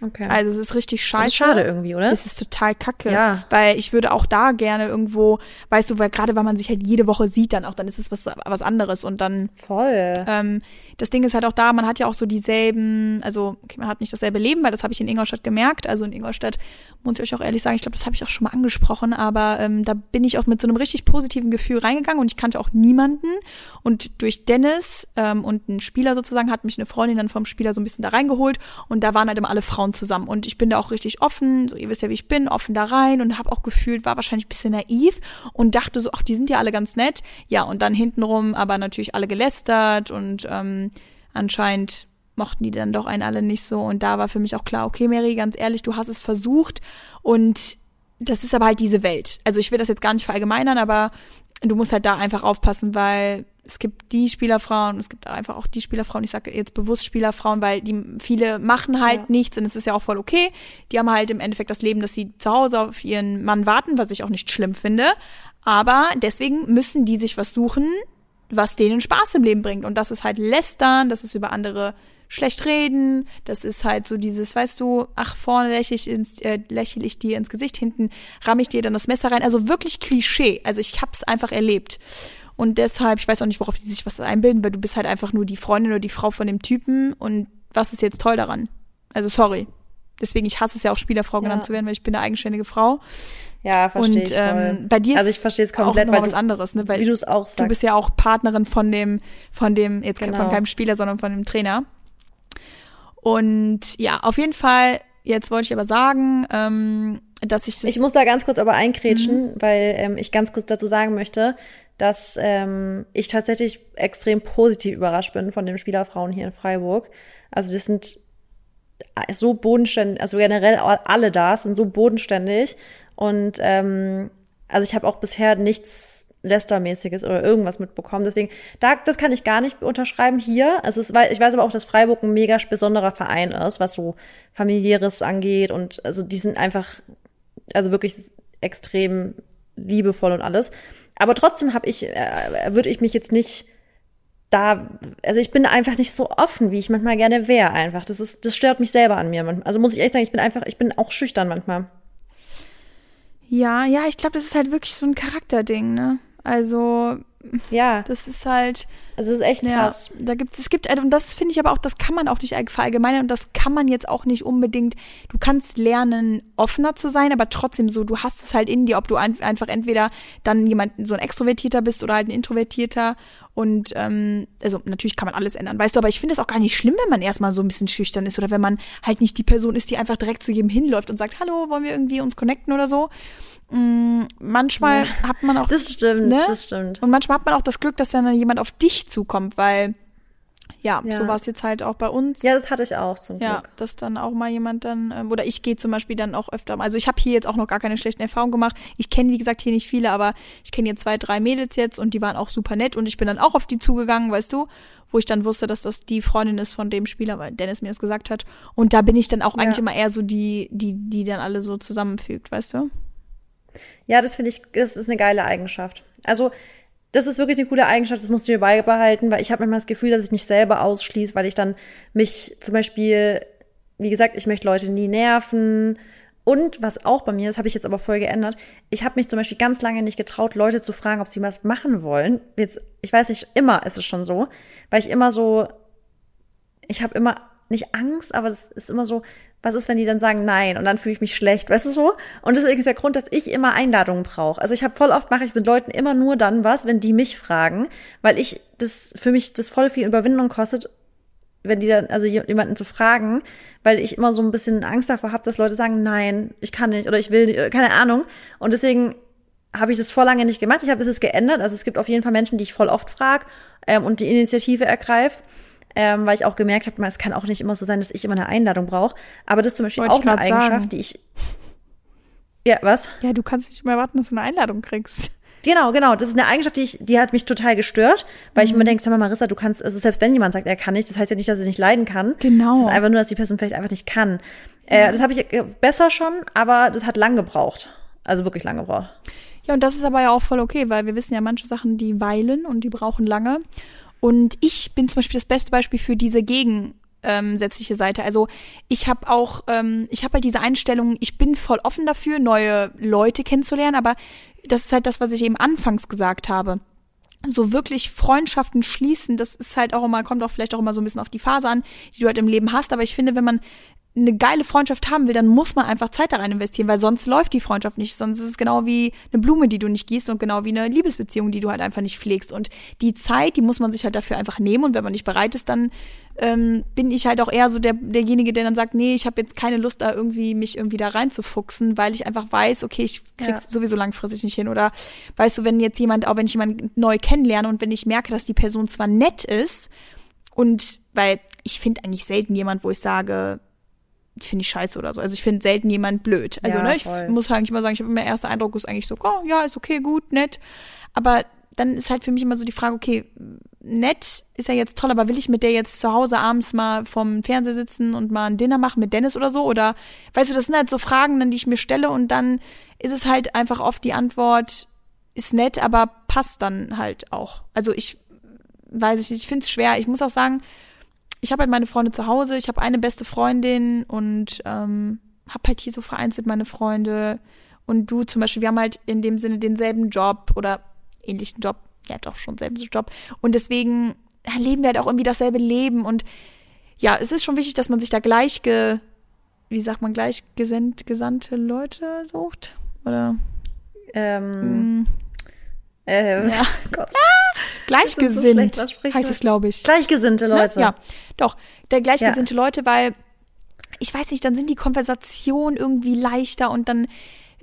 Okay. Also es ist richtig scheiße. Ist schade irgendwie, oder? Es ist total kacke. Ja. Weil ich würde auch da gerne irgendwo, weißt du, weil gerade weil man sich halt jede Woche sieht, dann auch, dann ist es was, was anderes und dann. Voll. Ähm, das Ding ist halt auch da, man hat ja auch so dieselben, also okay, man hat nicht dasselbe Leben, weil das habe ich in Ingolstadt gemerkt. Also in Ingolstadt muss ich euch auch ehrlich sagen, ich glaube, das habe ich auch schon mal angesprochen, aber ähm, da bin ich auch mit so einem richtig positiven Gefühl reingegangen und ich kannte auch niemanden. Und durch Dennis ähm, und ein Spieler sozusagen hat mich eine Freundin dann vom Spieler so ein bisschen da reingeholt und da waren halt immer alle Frauen zusammen. Und ich bin da auch richtig offen, so ihr wisst ja, wie ich bin, offen da rein und habe auch gefühlt, war wahrscheinlich ein bisschen naiv und dachte so, ach, die sind ja alle ganz nett. Ja, und dann hintenrum aber natürlich alle gelästert und ähm, anscheinend mochten die dann doch einen alle nicht so. Und da war für mich auch klar, okay, Mary, ganz ehrlich, du hast es versucht und das ist aber halt diese Welt. Also ich will das jetzt gar nicht verallgemeinern, aber du musst halt da einfach aufpassen, weil es gibt die Spielerfrauen, es gibt einfach auch die Spielerfrauen, ich sage jetzt bewusst Spielerfrauen, weil die viele machen halt ja. nichts und es ist ja auch voll okay. Die haben halt im Endeffekt das Leben, dass sie zu Hause auf ihren Mann warten, was ich auch nicht schlimm finde. Aber deswegen müssen die sich was suchen, was denen Spaß im Leben bringt. Und das ist halt lästern, das ist über andere schlecht reden, das ist halt so dieses, weißt du, ach, vorne lächle ich, ins, äh, lächle ich dir ins Gesicht, hinten ramme ich dir dann das Messer rein. Also wirklich Klischee. Also ich hab's einfach erlebt. Und deshalb, ich weiß auch nicht, worauf die sich was einbilden, weil du bist halt einfach nur die Freundin oder die Frau von dem Typen und was ist jetzt toll daran? Also sorry. Deswegen, ich hasse es ja auch Spielerfrau genannt zu werden, weil ich bin eine eigenständige Frau. Ja, verstehe ich. Ähm, bei dir ist also ich verstehe es komplett, auch noch was anderes, ne? Weil wie du es auch sagst. Du bist ja auch Partnerin von dem, von dem, jetzt genau. von keinem Spieler, sondern von dem Trainer. Und ja, auf jeden Fall, jetzt wollte ich aber sagen, ähm, dass ich das. Ich muss da ganz kurz aber einkrätschen, mhm. weil ähm, ich ganz kurz dazu sagen möchte, dass ähm, ich tatsächlich extrem positiv überrascht bin von den Spielerfrauen hier in Freiburg. Also das sind so bodenständig, also generell alle da sind so bodenständig und ähm, also ich habe auch bisher nichts Leicester-mäßiges oder irgendwas mitbekommen. Deswegen, da, das kann ich gar nicht unterschreiben hier. Also es, ich weiß aber auch, dass Freiburg ein mega besonderer Verein ist, was so familiäres angeht und also die sind einfach, also wirklich extrem liebevoll und alles. Aber trotzdem habe ich, äh, würde ich mich jetzt nicht da, also ich bin einfach nicht so offen, wie ich manchmal gerne wäre einfach. Das ist, das stört mich selber an mir. Also muss ich echt sagen, ich bin einfach, ich bin auch schüchtern manchmal. Ja, ja, ich glaube, das ist halt wirklich so ein Charakterding, ne? Also ja, das ist halt. Also das ist echt krass. Ja, da gibt's, es gibt, und das finde ich aber auch, das kann man auch nicht verallgemeinern und das kann man jetzt auch nicht unbedingt. Du kannst lernen, offener zu sein, aber trotzdem so, du hast es halt in dir, ob du ein, einfach entweder dann jemand so ein Extrovertierter bist oder halt ein Introvertierter. Und ähm, also natürlich kann man alles ändern, weißt du, aber ich finde es auch gar nicht schlimm, wenn man erstmal so ein bisschen schüchtern ist oder wenn man halt nicht die Person ist, die einfach direkt zu jedem hinläuft und sagt, hallo, wollen wir irgendwie uns connecten oder so. Mm, manchmal ja, hat man auch. Das stimmt, ne? das stimmt. Und manchmal hat man auch das Glück, dass dann jemand auf dich zukommt, weil ja, ja. so war es jetzt halt auch bei uns. Ja, das hatte ich auch zum Glück. Ja, dass dann auch mal jemand dann, ähm, oder ich gehe zum Beispiel dann auch öfter, also ich habe hier jetzt auch noch gar keine schlechten Erfahrungen gemacht. Ich kenne, wie gesagt, hier nicht viele, aber ich kenne hier zwei, drei Mädels jetzt und die waren auch super nett und ich bin dann auch auf die zugegangen, weißt du, wo ich dann wusste, dass das die Freundin ist von dem Spieler, weil Dennis mir das gesagt hat. Und da bin ich dann auch ja. eigentlich immer eher so die, die, die dann alle so zusammenfügt, weißt du? Ja, das finde ich, das ist eine geile Eigenschaft. Also, das ist wirklich eine coole Eigenschaft, das musst du dir beibehalten, weil ich habe manchmal das Gefühl, dass ich mich selber ausschließe, weil ich dann mich zum Beispiel, wie gesagt, ich möchte Leute nie nerven. Und was auch bei mir, das habe ich jetzt aber voll geändert, ich habe mich zum Beispiel ganz lange nicht getraut, Leute zu fragen, ob sie was machen wollen. Jetzt, ich weiß nicht, immer ist es schon so, weil ich immer so, ich habe immer nicht Angst, aber es ist immer so, was ist, wenn die dann sagen nein und dann fühle ich mich schlecht, weißt du so? Und das ist der Grund, dass ich immer Einladungen brauche. Also ich habe voll oft mache ich mit Leuten immer nur dann was, wenn die mich fragen, weil ich das für mich das voll viel Überwindung kostet, wenn die dann also jemanden zu fragen, weil ich immer so ein bisschen Angst davor habe, dass Leute sagen nein, ich kann nicht oder ich will nicht, keine Ahnung und deswegen habe ich das vor lange nicht gemacht. Ich habe das jetzt geändert. Also es gibt auf jeden Fall Menschen, die ich voll oft frage ähm, und die Initiative ergreife ähm, weil ich auch gemerkt habe, es kann auch nicht immer so sein, dass ich immer eine Einladung brauche. Aber das ist zum Beispiel Wollte auch eine Eigenschaft, sagen. die ich. Ja, was? Ja, du kannst nicht immer erwarten, dass du eine Einladung kriegst. Genau, genau. Das ist eine Eigenschaft, die ich, die hat mich total gestört, weil mhm. ich mir denke, sag mal, Marissa, du kannst, also selbst wenn jemand sagt, er kann nicht, das heißt ja nicht, dass er nicht leiden kann. Genau. Das ist einfach nur, dass die Person vielleicht einfach nicht kann. Äh, das habe ich äh, besser schon, aber das hat lang gebraucht. Also wirklich lang gebraucht. Ja, und das ist aber ja auch voll okay, weil wir wissen ja, manche Sachen, die weilen und die brauchen lange. Und ich bin zum Beispiel das beste Beispiel für diese gegensätzliche Seite. Also ich habe auch, ähm, ich habe halt diese Einstellung, ich bin voll offen dafür, neue Leute kennenzulernen, aber das ist halt das, was ich eben anfangs gesagt habe. So wirklich Freundschaften schließen, das ist halt auch immer, kommt auch vielleicht auch immer so ein bisschen auf die Phase an, die du halt im Leben hast. Aber ich finde, wenn man eine geile Freundschaft haben will, dann muss man einfach Zeit da rein investieren, weil sonst läuft die Freundschaft nicht. Sonst ist es genau wie eine Blume, die du nicht gießt und genau wie eine Liebesbeziehung, die du halt einfach nicht pflegst. Und die Zeit, die muss man sich halt dafür einfach nehmen. Und wenn man nicht bereit ist, dann ähm, bin ich halt auch eher so der, derjenige, der dann sagt, nee, ich habe jetzt keine Lust, da irgendwie mich irgendwie da reinzufuchsen, weil ich einfach weiß, okay, ich krieg's ja. sowieso langfristig nicht hin. Oder weißt du, wenn jetzt jemand, auch wenn ich jemanden neu kennenlerne und wenn ich merke, dass die Person zwar nett ist und weil ich finde eigentlich selten jemand, wo ich sage, finde ich scheiße oder so. Also ich finde selten jemand blöd. Also ja, ne, ich voll. muss eigentlich immer sagen, ich habe immer erster Eindruck ist eigentlich so, oh ja, ist okay, gut, nett. Aber dann ist halt für mich immer so die Frage, okay, nett ist ja jetzt toll, aber will ich mit der jetzt zu Hause abends mal vom Fernseher sitzen und mal ein Dinner machen mit Dennis oder so? Oder weißt du, das sind halt so Fragen, dann, die ich mir stelle und dann ist es halt einfach oft die Antwort, ist nett, aber passt dann halt auch. Also ich weiß ich nicht, ich finde es schwer. Ich muss auch sagen, ich habe halt meine Freunde zu Hause, ich habe eine beste Freundin und ähm, habe halt hier so vereinzelt meine Freunde. Und du zum Beispiel, wir haben halt in dem Sinne denselben Job oder ähnlichen Job, ja doch schon selben Job. Und deswegen leben wir halt auch irgendwie dasselbe Leben. Und ja, es ist schon wichtig, dass man sich da gleich, ge, wie sagt man, gesandte Leute sucht. Oder? Ähm, mm. äh, ja. Gott. Gleichgesinnt so heißt es, glaube ich. Gleichgesinnte ne? Leute. Ja, doch. Der gleichgesinnte ja. Leute, weil ich weiß nicht, dann sind die Konversationen irgendwie leichter und dann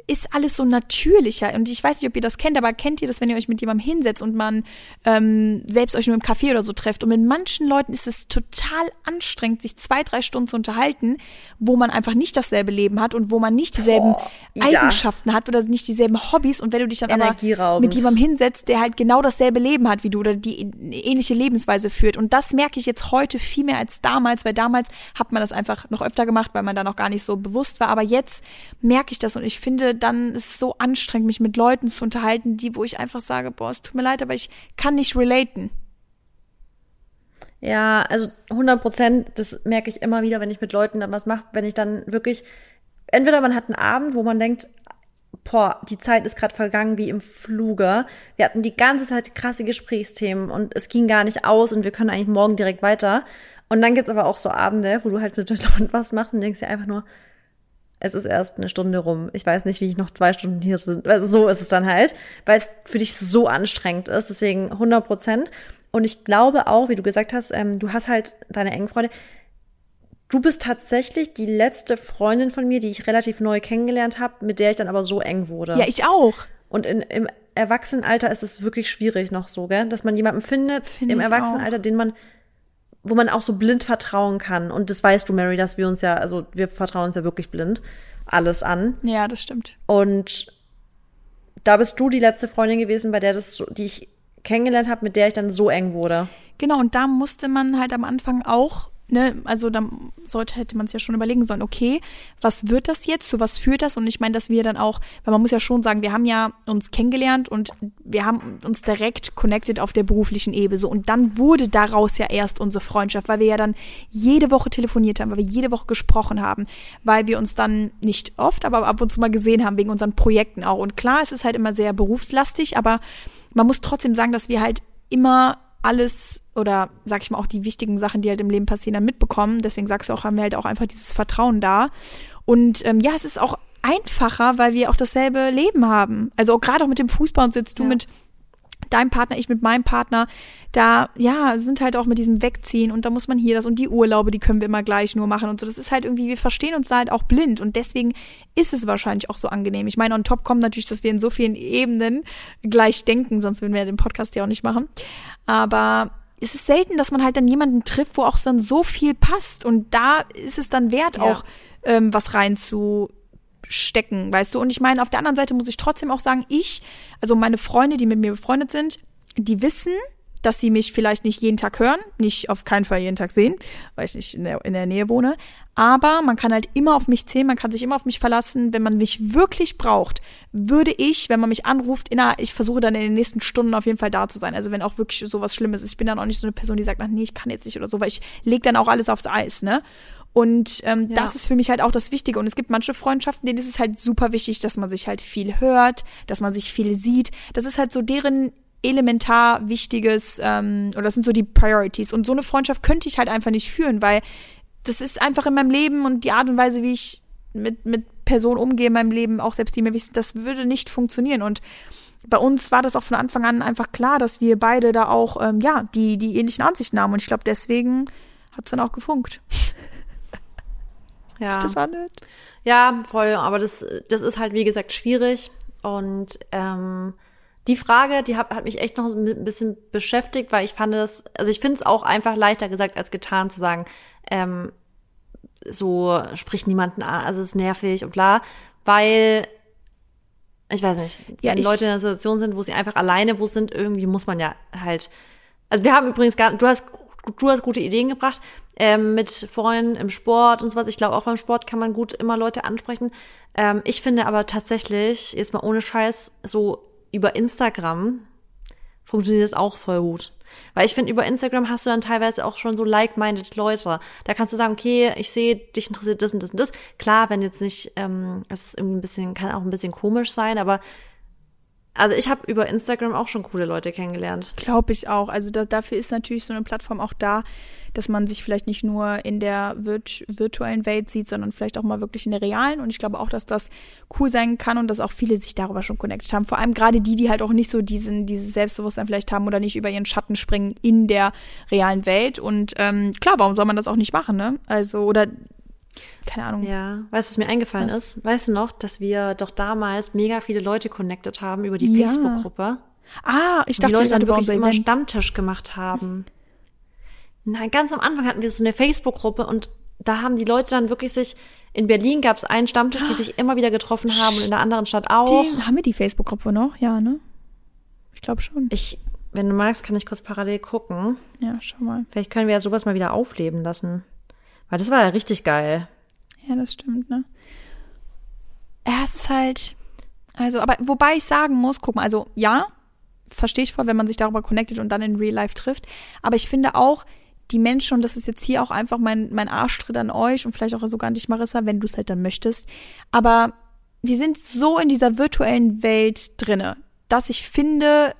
ist alles so natürlicher. Und ich weiß nicht, ob ihr das kennt, aber kennt ihr das, wenn ihr euch mit jemandem hinsetzt und man ähm, selbst euch nur im Café oder so trefft? Und mit manchen Leuten ist es total anstrengend, sich zwei, drei Stunden zu unterhalten, wo man einfach nicht dasselbe Leben hat und wo man nicht dieselben Boah, Eigenschaften ja. hat oder nicht dieselben Hobbys. Und wenn du dich dann aber mit jemandem hinsetzt, der halt genau dasselbe Leben hat wie du oder die ähnliche Lebensweise führt. Und das merke ich jetzt heute viel mehr als damals, weil damals hat man das einfach noch öfter gemacht, weil man da noch gar nicht so bewusst war. Aber jetzt merke ich das und ich finde, dann ist es so anstrengend, mich mit Leuten zu unterhalten, die, wo ich einfach sage, boah, es tut mir leid, aber ich kann nicht relaten. Ja, also 100 Prozent, das merke ich immer wieder, wenn ich mit Leuten dann was mache, wenn ich dann wirklich, entweder man hat einen Abend, wo man denkt, boah, die Zeit ist gerade vergangen wie im Fluge. Wir hatten die ganze Zeit krasse Gesprächsthemen und es ging gar nicht aus und wir können eigentlich morgen direkt weiter. Und dann gibt's aber auch so Abende, wo du halt mit Leuten was machst und denkst dir einfach nur, es ist erst eine Stunde rum. Ich weiß nicht, wie ich noch zwei Stunden hier sind. Also so ist es dann halt, weil es für dich so anstrengend ist. Deswegen 100 Prozent. Und ich glaube auch, wie du gesagt hast, ähm, du hast halt deine engen Freunde. Du bist tatsächlich die letzte Freundin von mir, die ich relativ neu kennengelernt habe, mit der ich dann aber so eng wurde. Ja, ich auch. Und in, im Erwachsenenalter ist es wirklich schwierig noch so, gell? dass man jemanden findet Find im Erwachsenenalter, auch. den man wo man auch so blind vertrauen kann. Und das weißt du, Mary, dass wir uns ja, also wir vertrauen uns ja wirklich blind alles an. Ja, das stimmt. Und da bist du die letzte Freundin gewesen, bei der das, die ich kennengelernt habe, mit der ich dann so eng wurde. Genau, und da musste man halt am Anfang auch ne, also dann sollte, hätte man es ja schon überlegen sollen, okay, was wird das jetzt, zu was führt das? Und ich meine, dass wir dann auch, weil man muss ja schon sagen, wir haben ja uns kennengelernt und wir haben uns direkt connected auf der beruflichen Ebene. So, und dann wurde daraus ja erst unsere Freundschaft, weil wir ja dann jede Woche telefoniert haben, weil wir jede Woche gesprochen haben, weil wir uns dann nicht oft, aber ab und zu mal gesehen haben, wegen unseren Projekten auch. Und klar, es ist halt immer sehr berufslastig, aber man muss trotzdem sagen, dass wir halt immer alles oder sag ich mal auch die wichtigen Sachen, die halt im Leben passieren, dann mitbekommen. Deswegen sagst du auch, haben wir halt auch einfach dieses Vertrauen da. Und ähm, ja, es ist auch einfacher, weil wir auch dasselbe Leben haben. Also gerade auch mit dem Fußball und sitzt du ja. mit deinem Partner, ich mit meinem Partner, da, ja, sind halt auch mit diesem Wegziehen und da muss man hier das und die Urlaube, die können wir immer gleich nur machen und so. Das ist halt irgendwie, wir verstehen uns da halt auch blind und deswegen ist es wahrscheinlich auch so angenehm. Ich meine, on top kommt natürlich, dass wir in so vielen Ebenen gleich denken, sonst würden wir den Podcast ja auch nicht machen. Aber es ist selten, dass man halt dann jemanden trifft, wo auch dann so viel passt und da ist es dann wert, ja. auch ähm, was rein zu stecken, weißt du? Und ich meine, auf der anderen Seite muss ich trotzdem auch sagen, ich, also meine Freunde, die mit mir befreundet sind, die wissen, dass sie mich vielleicht nicht jeden Tag hören, nicht auf keinen Fall jeden Tag sehen, weil ich nicht in der, in der Nähe wohne. Aber man kann halt immer auf mich zählen, man kann sich immer auf mich verlassen. Wenn man mich wirklich braucht, würde ich, wenn man mich anruft, inner, ich versuche dann in den nächsten Stunden auf jeden Fall da zu sein. Also wenn auch wirklich sowas Schlimmes ist. Ich bin dann auch nicht so eine Person, die sagt, ach nee, ich kann jetzt nicht oder so, weil ich leg dann auch alles aufs Eis, ne? Und ähm, ja. das ist für mich halt auch das Wichtige. Und es gibt manche Freundschaften, denen ist es halt super wichtig, dass man sich halt viel hört, dass man sich viel sieht. Das ist halt so deren elementar wichtiges, ähm, oder das sind so die Priorities. Und so eine Freundschaft könnte ich halt einfach nicht führen, weil das ist einfach in meinem Leben und die Art und Weise, wie ich mit, mit Personen umgehe in meinem Leben, auch selbst die mir wissen, das würde nicht funktionieren. Und bei uns war das auch von Anfang an einfach klar, dass wir beide da auch, ähm, ja, die, die ähnlichen Ansichten haben. Und ich glaube, deswegen hat es dann auch gefunkt. Ja. das anhört. Ja, voll. Aber das, das ist halt, wie gesagt, schwierig. Und ähm, die Frage, die hat, hat mich echt noch ein bisschen beschäftigt, weil ich fand das, also ich finde es auch einfach leichter gesagt als getan zu sagen, ähm, so sprich niemanden an, also es ist nervig und bla, weil ich weiß nicht, ja, wenn Leute in einer Situation sind, wo sie einfach alleine wo sind, irgendwie muss man ja halt. Also wir haben übrigens gar, du hast du hast gute Ideen gebracht ähm, mit Freunden im Sport und sowas. Ich glaube, auch beim Sport kann man gut immer Leute ansprechen. Ähm, ich finde aber tatsächlich, jetzt mal ohne Scheiß, so über Instagram funktioniert das auch voll gut. Weil ich finde, über Instagram hast du dann teilweise auch schon so like-minded Leute. Da kannst du sagen, okay, ich sehe, dich interessiert das und das und das. Klar, wenn jetzt nicht, ähm, es ist irgendwie ein bisschen, kann auch ein bisschen komisch sein, aber also ich habe über Instagram auch schon coole Leute kennengelernt. Glaube ich auch. Also das, dafür ist natürlich so eine Plattform auch da, dass man sich vielleicht nicht nur in der virt virtuellen Welt sieht, sondern vielleicht auch mal wirklich in der realen. Und ich glaube auch, dass das cool sein kann und dass auch viele sich darüber schon connected haben. Vor allem gerade die, die halt auch nicht so diesen, dieses Selbstbewusstsein vielleicht haben oder nicht über ihren Schatten springen in der realen Welt. Und ähm, klar, warum soll man das auch nicht machen, ne? Also, oder keine Ahnung. Ja, weißt du, was mir eingefallen Was? ist? Weißt du noch, dass wir doch damals mega viele Leute connected haben über die Ja. Facebook-Gruppe? Ah, ich Und die dachte, Leute dann wirklich immer Event. Stammtisch gemacht haben. Nein, ganz am Anfang hatten wir so eine Facebook-Gruppe und da haben die Leute dann wirklich sich, in Berlin gab es einen Stammtisch, die sich immer wieder getroffen haben und in der anderen Stadt auch. Die, haben wir die Facebook-Gruppe noch? Ja, ne? Ich glaube schon. Ich, wenn du magst, kann ich kurz parallel gucken. Ja, schau mal. Vielleicht können wir ja sowas mal wieder aufleben lassen. Weil das war ja richtig geil. Ja, das stimmt, ne? Ja, es ist halt, also, aber wobei ich sagen muss, guck mal, also ja, verstehe ich voll, wenn man sich darüber connectet und dann in Real Life trifft. Aber ich finde auch, die Menschen, und das ist jetzt hier auch einfach mein, mein Arschtritt an euch und vielleicht auch sogar an dich, Marissa, wenn du es halt dann möchtest. Aber wir sind so in dieser virtuellen Welt drinne, dass ich finde,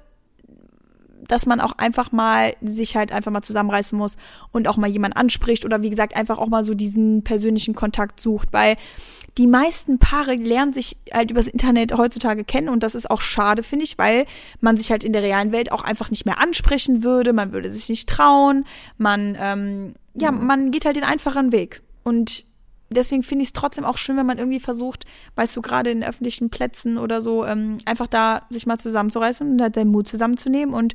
dass man auch einfach mal sich halt einfach mal zusammenreißen muss und auch mal jemand anspricht oder wie gesagt einfach auch mal so diesen persönlichen Kontakt sucht, weil die meisten Paare lernen sich halt übers Internet heutzutage kennen und das ist auch schade, finde ich, weil man sich halt in der realen Welt auch einfach nicht mehr ansprechen würde, man würde sich nicht trauen, man, ähm, ja, man geht halt den einfachen Weg. Und deswegen finde ich es trotzdem auch schön, wenn man irgendwie versucht, weißt du, gerade in öffentlichen Plätzen oder so, ähm, einfach da sich mal zusammenzureißen und halt seinen Mut zusammenzunehmen. Und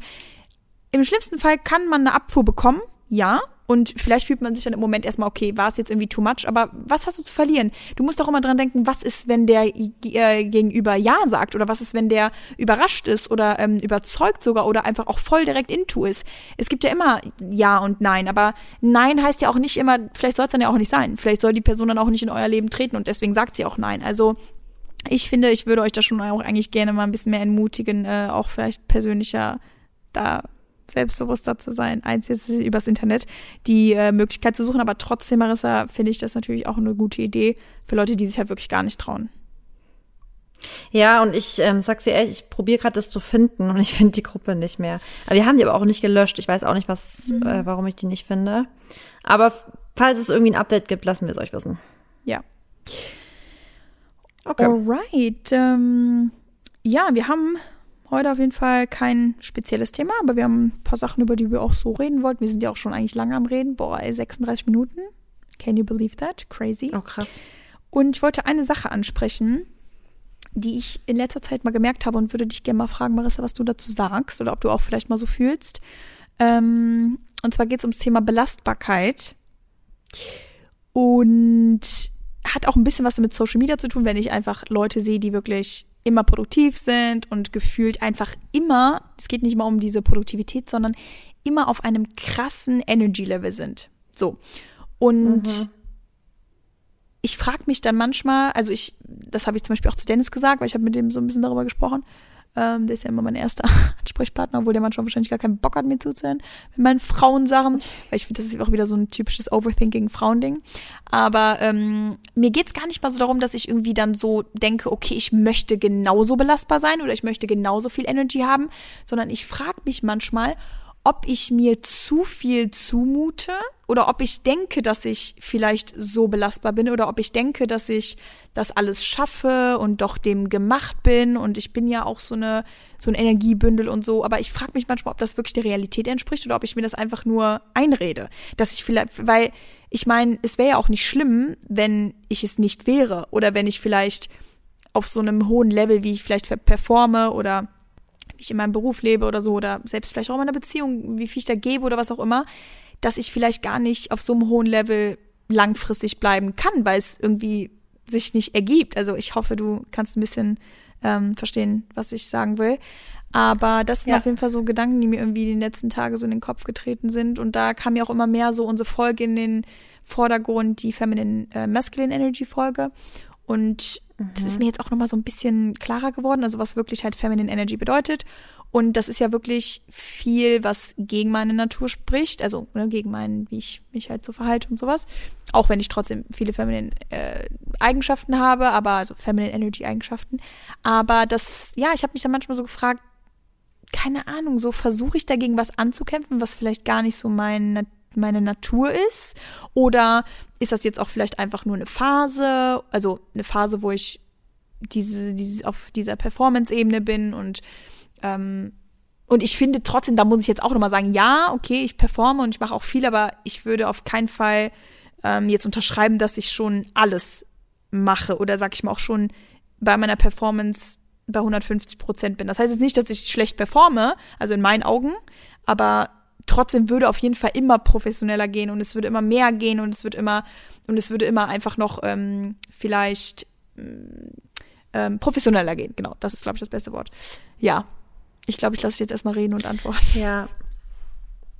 im schlimmsten Fall kann man eine Abfuhr bekommen, ja. Und vielleicht fühlt man sich dann im Moment erstmal, okay, war es jetzt irgendwie too much, aber was hast du zu verlieren? Du musst doch immer dran denken, was ist, wenn der äh, gegenüber Ja sagt oder was ist, wenn der überrascht ist oder ähm, überzeugt sogar oder einfach auch voll direkt into ist. Es gibt ja immer Ja und Nein, aber Nein heißt ja auch nicht immer, vielleicht soll es dann ja auch nicht sein. Vielleicht soll die Person dann auch nicht in euer Leben treten und deswegen sagt sie auch Nein. Also ich finde, ich würde euch da schon auch eigentlich gerne mal ein bisschen mehr entmutigen, äh, auch vielleicht persönlicher da selbstbewusster zu sein, eins jetzt übers Internet die äh, Möglichkeit zu suchen, aber trotzdem, Marissa, finde ich das natürlich auch eine gute Idee für Leute, die sich halt wirklich gar nicht trauen. Ja, und ich ähm, sag's dir ehrlich, ich probiere gerade das zu finden und ich finde die Gruppe nicht mehr. Aber wir haben die aber auch nicht gelöscht. Ich weiß auch nicht, was, äh, warum ich die nicht finde. Aber falls es irgendwie ein Update gibt, lassen wir es euch wissen. Ja. Okay. Alright. Ähm, ja, wir haben heute auf jeden Fall kein spezielles Thema, aber wir haben ein paar Sachen, über die wir auch so reden wollten. Wir sind ja auch schon eigentlich lange am Reden. Boah, ey, 36 Minuten. Can you believe that? Crazy. Oh, krass. Und ich wollte eine Sache ansprechen, die ich in letzter Zeit mal gemerkt habe und würde dich gerne mal fragen, Marissa, was du dazu sagst oder ob du auch vielleicht mal so fühlst. Ähm, und zwar geht es ums Thema Belastbarkeit und hat auch ein bisschen was mit Social Media zu tun, wenn ich einfach Leute sehe, die wirklich immer produktiv sind und gefühlt einfach immer, es geht nicht mal um diese Produktivität, sondern immer auf einem krassen Energy Level sind. So. Und ich frage mich dann manchmal, also ich, das habe ich zum Beispiel auch zu Dennis gesagt, weil ich habe mit dem so ein bisschen darüber gesprochen. Ähm, der ist ja immer mein erster Ansprechpartner, obwohl der manchmal wahrscheinlich gar keinen Bock hat, mir zuzuhören mit meinen Frauensachen, weil ich finde, das ist auch wieder so ein typisches Overthinking-Frauending. Aber ähm, mir geht's gar nicht mal so darum, dass ich irgendwie dann so denke, okay, ich möchte genauso belastbar sein oder ich möchte genauso viel Energy haben, sondern ich frage mich manchmal, ob ich mir zu viel zumute oder ob ich denke, dass ich vielleicht so belastbar bin oder ob ich denke, dass ich das alles schaffe und doch dem gemacht bin. Und ich bin ja auch so eine so ein Energiebündel und so, aber ich frage mich manchmal, ob das wirklich der Realität entspricht oder ob ich mir das einfach nur einrede, dass ich vielleicht weil ich meine, es wäre ja auch nicht schlimm, wenn ich es nicht wäre oder wenn ich vielleicht auf so einem hohen Level, wie ich vielleicht performe oder ich in meinem Beruf lebe oder so oder selbst vielleicht auch in meiner Beziehung, wie viel ich da gebe oder was auch immer, dass ich vielleicht gar nicht auf so einem hohen Level langfristig bleiben kann, weil es irgendwie sich nicht ergibt. Also ich hoffe, du kannst ein bisschen ähm, verstehen, was ich sagen will. Aber das sind Ja. auf jeden Fall so Gedanken, die mir irgendwie die letzten Tage so in den Kopf getreten sind. Und da kam ja auch immer mehr so unsere Folge in den Vordergrund, die Feminine äh, Masculine Energy Folge. Und das ist mir jetzt auch nochmal so ein bisschen klarer geworden, also was wirklich halt Feminine Energy bedeutet. Und das ist ja wirklich viel, was gegen meine Natur spricht, also ne, gegen meinen, wie ich mich halt so verhalte und sowas. Auch wenn ich trotzdem viele Feminine äh, Eigenschaften habe, aber also Feminine Energy Eigenschaften. Aber das, ja, ich habe mich dann manchmal so gefragt, keine Ahnung, so versuche ich dagegen was anzukämpfen, was vielleicht gar nicht so mein, meine Natur ist? Oder ist das jetzt auch vielleicht einfach nur eine Phase, also eine Phase, wo ich diese, diese auf dieser Performance-Ebene bin und ähm, und ich finde trotzdem, da muss ich jetzt auch nochmal sagen, ja, okay, ich performe und ich mache auch viel, aber ich würde auf keinen Fall ähm, jetzt unterschreiben, dass ich schon alles mache oder sag ich mal auch schon bei meiner Performance bei 150 Prozent bin. Das heißt jetzt nicht, dass ich schlecht performe, also in meinen Augen, aber trotzdem würde auf jeden Fall immer professioneller gehen und es würde immer mehr gehen und es wird immer und es würde immer einfach noch ähm, vielleicht ähm, professioneller gehen. Genau, das ist glaube ich das beste Wort. Ja, ich glaube, ich lasse dich jetzt erstmal reden und antworten. Ja.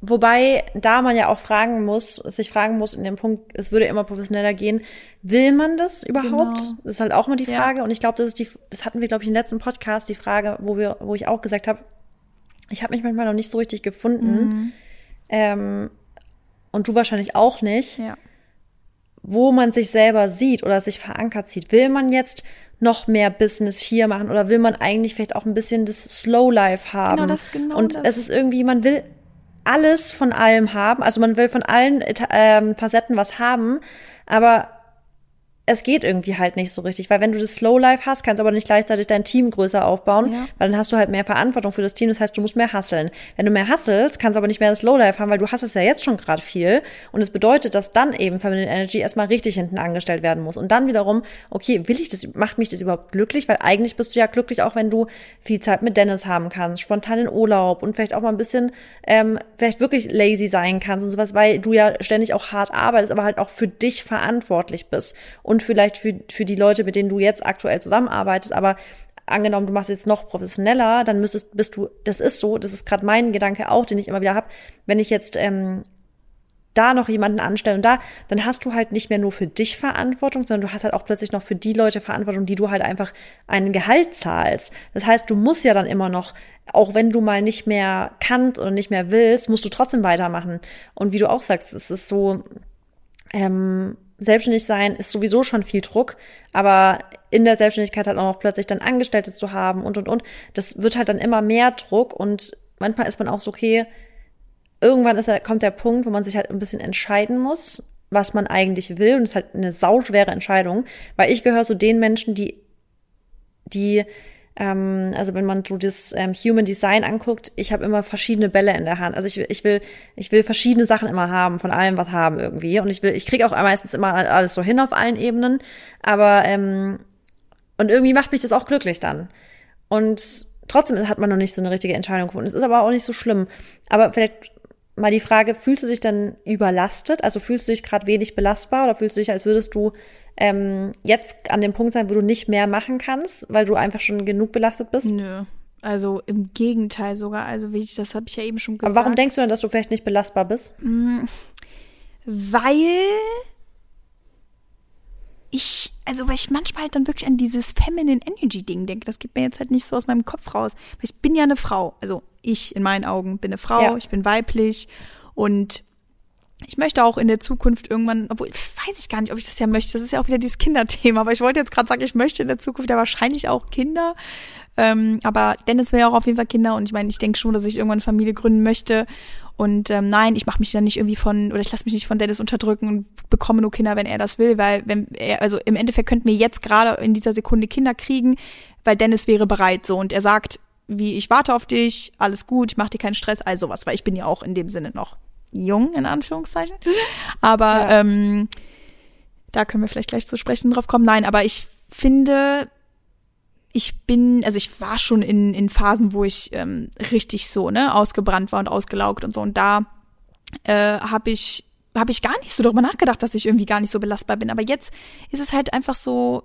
Wobei da man ja auch fragen muss, sich fragen muss in dem Punkt, es würde immer professioneller gehen, will man das überhaupt? Genau. Das ist halt auch immer die Frage. Ja. Und ich glaube, das ist die, das hatten wir, glaube ich, im letzten Podcast, die Frage, wo wir, wo ich auch gesagt habe, ich habe mich manchmal noch nicht so richtig gefunden. Mhm. Ähm, und du wahrscheinlich auch nicht. Ja. Wo man sich selber sieht oder sich verankert sieht. Will man jetzt noch mehr Business hier machen oder will man eigentlich vielleicht auch ein bisschen das Slow Life haben? Genau, das, genau und das. es ist irgendwie, man will alles von allem haben, also man will von allen ähm, Facetten was haben, aber es geht irgendwie halt nicht so richtig, weil wenn du das Slow Life hast, kannst du aber nicht gleichzeitig dein Team größer aufbauen, ja. weil dann hast du halt mehr Verantwortung für das Team, das heißt, du musst mehr hasseln. Wenn du mehr hasselst, kannst du aber nicht mehr das Slow Life haben, weil du hasselst ja jetzt schon gerade viel. Und es bedeutet, dass dann eben Feminine Energy erstmal richtig hinten angestellt werden muss. Und dann wiederum, okay, will ich das, macht mich das überhaupt glücklich, weil eigentlich bist du ja glücklich, auch wenn du viel Zeit mit Dennis haben kannst, spontan in Urlaub und vielleicht auch mal ein bisschen, ähm, vielleicht wirklich lazy sein kannst und sowas, weil du ja ständig auch hart arbeitest, aber halt auch für dich verantwortlich bist und vielleicht für, für die Leute, mit denen du jetzt aktuell zusammenarbeitest, aber angenommen, du machst jetzt noch professioneller, dann müsstest, bist du, das ist so, das ist gerade mein Gedanke auch, den ich immer wieder habe, wenn ich jetzt ähm, da noch jemanden anstelle und da, dann hast du halt nicht mehr nur für dich Verantwortung, sondern du hast halt auch plötzlich noch für die Leute Verantwortung, die du halt einfach einen Gehalt zahlst. Das heißt, du musst ja dann immer noch, auch wenn du mal nicht mehr kannst oder nicht mehr willst, musst du trotzdem weitermachen. Und wie du auch sagst, es ist so, ähm, selbstständig sein ist sowieso schon viel Druck, aber in der Selbstständigkeit halt auch noch plötzlich dann Angestellte zu haben und und und, das wird halt dann immer mehr Druck und manchmal ist man auch so, okay, irgendwann ist, kommt der Punkt, wo man sich halt ein bisschen entscheiden muss, was man eigentlich will und es ist halt eine sauschwere Entscheidung, weil ich gehöre zu den Menschen, die die ähm, also wenn man so das ähm, Human Design anguckt, ich habe immer verschiedene Bälle in der Hand. Also ich, ich will, ich will verschiedene Sachen immer haben, von allem was haben irgendwie. Und ich will, ich kriege auch meistens immer alles so hin auf allen Ebenen. Aber ähm, und irgendwie macht mich das auch glücklich dann. Und trotzdem hat man noch nicht so eine richtige Entscheidung gefunden. Es ist aber auch nicht so schlimm. Aber vielleicht mal die Frage, fühlst du dich dann überlastet? Also fühlst du dich gerade wenig belastbar oder fühlst du dich, als würdest du ähm, jetzt an dem Punkt sein, wo du nicht mehr machen kannst, weil du einfach schon genug belastet bist? Nö. Also im Gegenteil sogar. Also wie ich, das habe ich ja eben schon gesagt. Aber warum denkst du denn, dass du vielleicht nicht belastbar bist? Mm, weil ich, also weil ich manchmal halt dann wirklich an dieses Feminine Energy Ding denke. Das geht mir jetzt halt nicht so aus meinem Kopf raus. Weil ich bin ja eine Frau. Also ich in meinen Augen bin eine Frau, ja. ich bin weiblich und ich möchte auch in der Zukunft irgendwann, obwohl weiß ich gar nicht, ob ich das ja möchte. Das ist ja auch wieder dieses Kinderthema. Aber ich wollte jetzt gerade sagen, ich möchte in der Zukunft ja wahrscheinlich auch Kinder. Ähm, aber Dennis will ja auch auf jeden Fall Kinder. Und ich meine, ich denke schon, dass ich irgendwann Familie gründen möchte. Und ähm, nein, ich mache mich dann nicht irgendwie von, oder ich lasse mich nicht von Dennis unterdrücken und bekomme nur Kinder, wenn er das will. Weil, wenn er, also im Endeffekt könnten wir jetzt gerade in dieser Sekunde Kinder kriegen, weil Dennis wäre bereit so. Und er sagt, wie ich warte auf dich, alles gut, ich mache dir keinen Stress, all sowas, weil ich bin ja auch in dem Sinne noch jung, in Anführungszeichen. Aber ja. ähm, da können wir vielleicht gleich zu sprechen drauf kommen. Nein, aber ich finde, ich bin, also ich war schon in, in Phasen, wo ich ähm, richtig so, ne, ausgebrannt war und ausgelaugt und so. Und da äh, habe ich habe ich gar nicht so darüber nachgedacht, dass ich irgendwie gar nicht so belastbar bin. Aber jetzt ist es halt einfach so,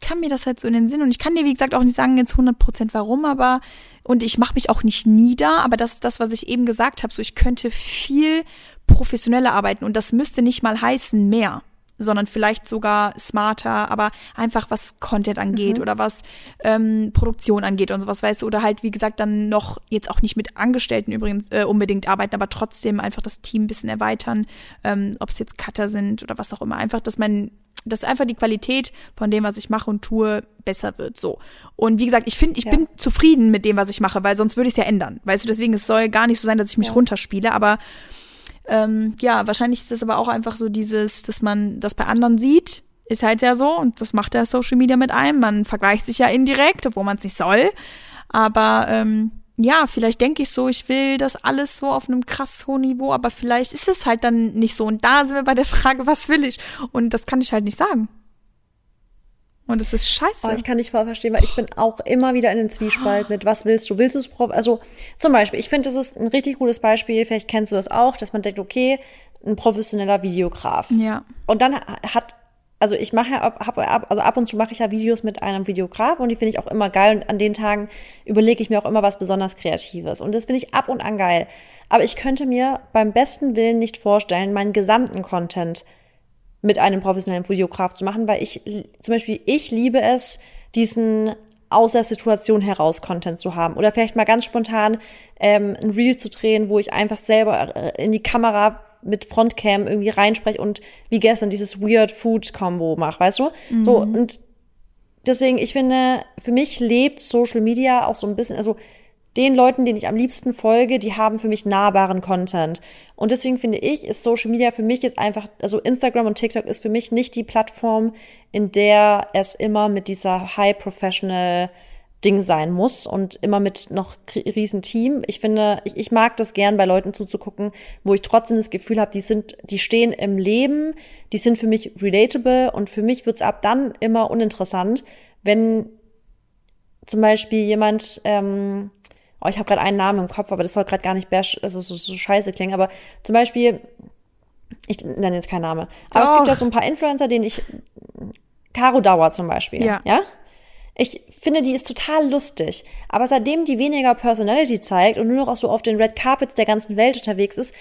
kam mir das halt so in den Sinn und ich kann dir wie gesagt auch nicht sagen jetzt 100 Prozent warum, aber und ich mache mich auch nicht nieder, aber das ist das, was ich eben gesagt habe, so ich könnte viel professioneller arbeiten und das müsste nicht mal heißen mehr, sondern vielleicht sogar smarter, aber einfach was Content angeht mhm. oder was ähm, Produktion angeht und sowas, weißt du, oder halt wie gesagt dann noch jetzt auch nicht mit Angestellten übrigens äh, unbedingt arbeiten, aber trotzdem einfach das Team ein bisschen erweitern, ähm, ob es jetzt Cutter sind oder was auch immer, einfach, dass man dass einfach die Qualität von dem, was ich mache und tue, besser wird. So. Und wie gesagt, ich finde, ich ja. bin zufrieden mit dem, was ich mache, weil sonst würde ich es ja ändern. Weißt du, deswegen, es soll gar nicht so sein, dass ich mich ja. runterspiele, aber ähm, ja, wahrscheinlich ist es aber auch einfach so dieses, dass man das bei anderen sieht, ist halt ja so und das macht ja Social Media mit einem. Man vergleicht sich ja indirekt, obwohl man es nicht soll. Aber ähm, ja, vielleicht denke ich so, ich will das alles so auf einem krass hohen Niveau, aber vielleicht ist es halt dann nicht so. Und da sind wir bei der Frage, was will ich? Und das kann ich halt nicht sagen. Und es ist scheiße. Oh, ich kann nicht voll verstehen, weil ich bin auch immer wieder in einem Zwiespalt mit, was willst du? Willst du es Prof? Also zum Beispiel, ich finde, das ist ein richtig gutes Beispiel, vielleicht kennst du das auch, dass man denkt, okay, ein professioneller Videograf. Ja. Und dann hat, also ich mache ja ab, ab, also ab und zu mache ich ja Videos mit einem Videograf und die finde ich auch immer geil und an den Tagen überlege ich mir auch immer was besonders Kreatives. Und das finde ich ab und an geil. Aber ich könnte mir beim besten Willen nicht vorstellen, meinen gesamten Content mit einem professionellen Videograf zu machen, weil ich zum Beispiel, ich liebe es, diesen aus der Situation heraus Content zu haben. Oder vielleicht mal ganz spontan ähm, ein Reel zu drehen, wo ich einfach selber äh, in die Kamera mit Frontcam irgendwie reinspreche und wie gestern dieses Weird Food Combo mache, weißt du? Mhm. So, und deswegen, ich finde, für mich lebt Social Media auch so ein bisschen, also den Leuten, denen ich am liebsten folge, die haben für mich nahbaren Content. Und deswegen finde ich, ist Social Media für mich jetzt einfach, also Instagram und TikTok ist für mich nicht die Plattform, in der es immer mit dieser High Professional Ding sein muss und immer mit noch riesen Team. Ich finde, ich, ich mag das gern bei Leuten zuzugucken, wo ich trotzdem das Gefühl habe, die sind, die stehen im Leben, die sind für mich relatable und für mich wird's ab dann immer uninteressant, wenn zum Beispiel jemand ähm, oh, ich habe gerade einen Namen im Kopf, aber das soll gerade gar nicht bash, also so, so scheiße klingen, aber zum Beispiel, ich nenne jetzt keinen Namen, aber Och. es gibt ja so ein paar Influencer, denen ich, Caro Dauer zum Beispiel, ja. ja? Ich finde, die ist total lustig. Aber seitdem die weniger Personality zeigt und nur noch so auf den Red Carpets der ganzen Welt unterwegs ist,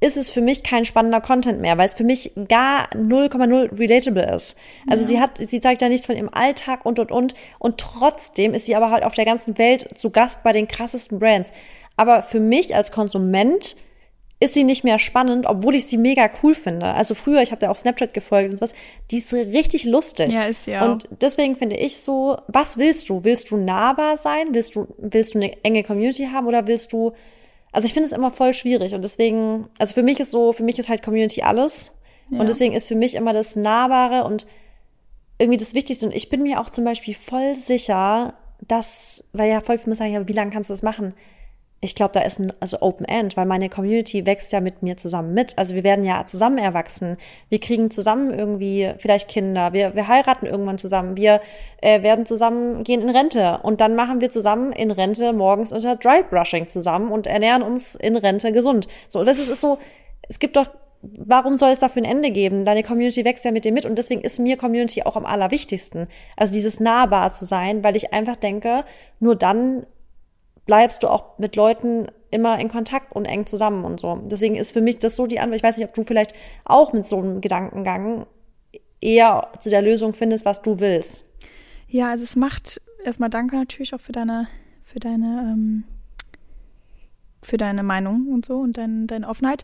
ist es für mich kein spannender Content mehr, weil es für mich gar 0,0 relatable ist. Also ja. sie hat, sie zeigt ja nichts von ihrem Alltag und und und und trotzdem ist sie aber halt auf der ganzen Welt zu Gast bei den krassesten Brands. Aber für mich als Konsument ist sie nicht mehr spannend, obwohl ich sie mega cool finde. Also früher, ich habe da auf Snapchat gefolgt und was, die ist richtig lustig. Ja, ist ja. Und deswegen finde ich so, was willst du? Willst du nahbar sein? Willst du, willst du eine enge Community haben oder willst du also ich finde es immer voll schwierig und deswegen, also für mich ist so, für mich ist halt Community alles. Ja. Und deswegen ist für mich immer das Nahbare und irgendwie das Wichtigste. Und ich bin mir auch zum Beispiel voll sicher, dass, weil ja voll viele sagen, ja, wie lange kannst du das machen? Ich glaube, da ist ein also Open End, weil meine Community wächst ja mit mir zusammen mit. Also wir werden ja zusammen erwachsen. Wir kriegen zusammen irgendwie vielleicht Kinder. Wir, wir heiraten irgendwann zusammen. Wir äh, werden zusammen gehen in Rente. Und dann machen wir zusammen in Rente morgens unter Dry Brushing zusammen und ernähren uns in Rente gesund. So, das ist, ist so, es gibt doch warum soll es dafür ein Ende geben? Deine Community wächst ja mit dir mit und deswegen ist mir Community auch am allerwichtigsten. Also dieses nahbar zu sein, weil ich einfach denke, nur dann bleibst du auch mit Leuten immer in Kontakt und eng zusammen und so. Deswegen ist für mich das so die Antwort. Ich weiß nicht, ob du vielleicht auch mit so einem Gedankengang eher zu der Lösung findest, was du willst. Ja, also es macht erstmal danke natürlich auch für deine, für deine, ähm, für deine Meinung und so und dein, deine Offenheit.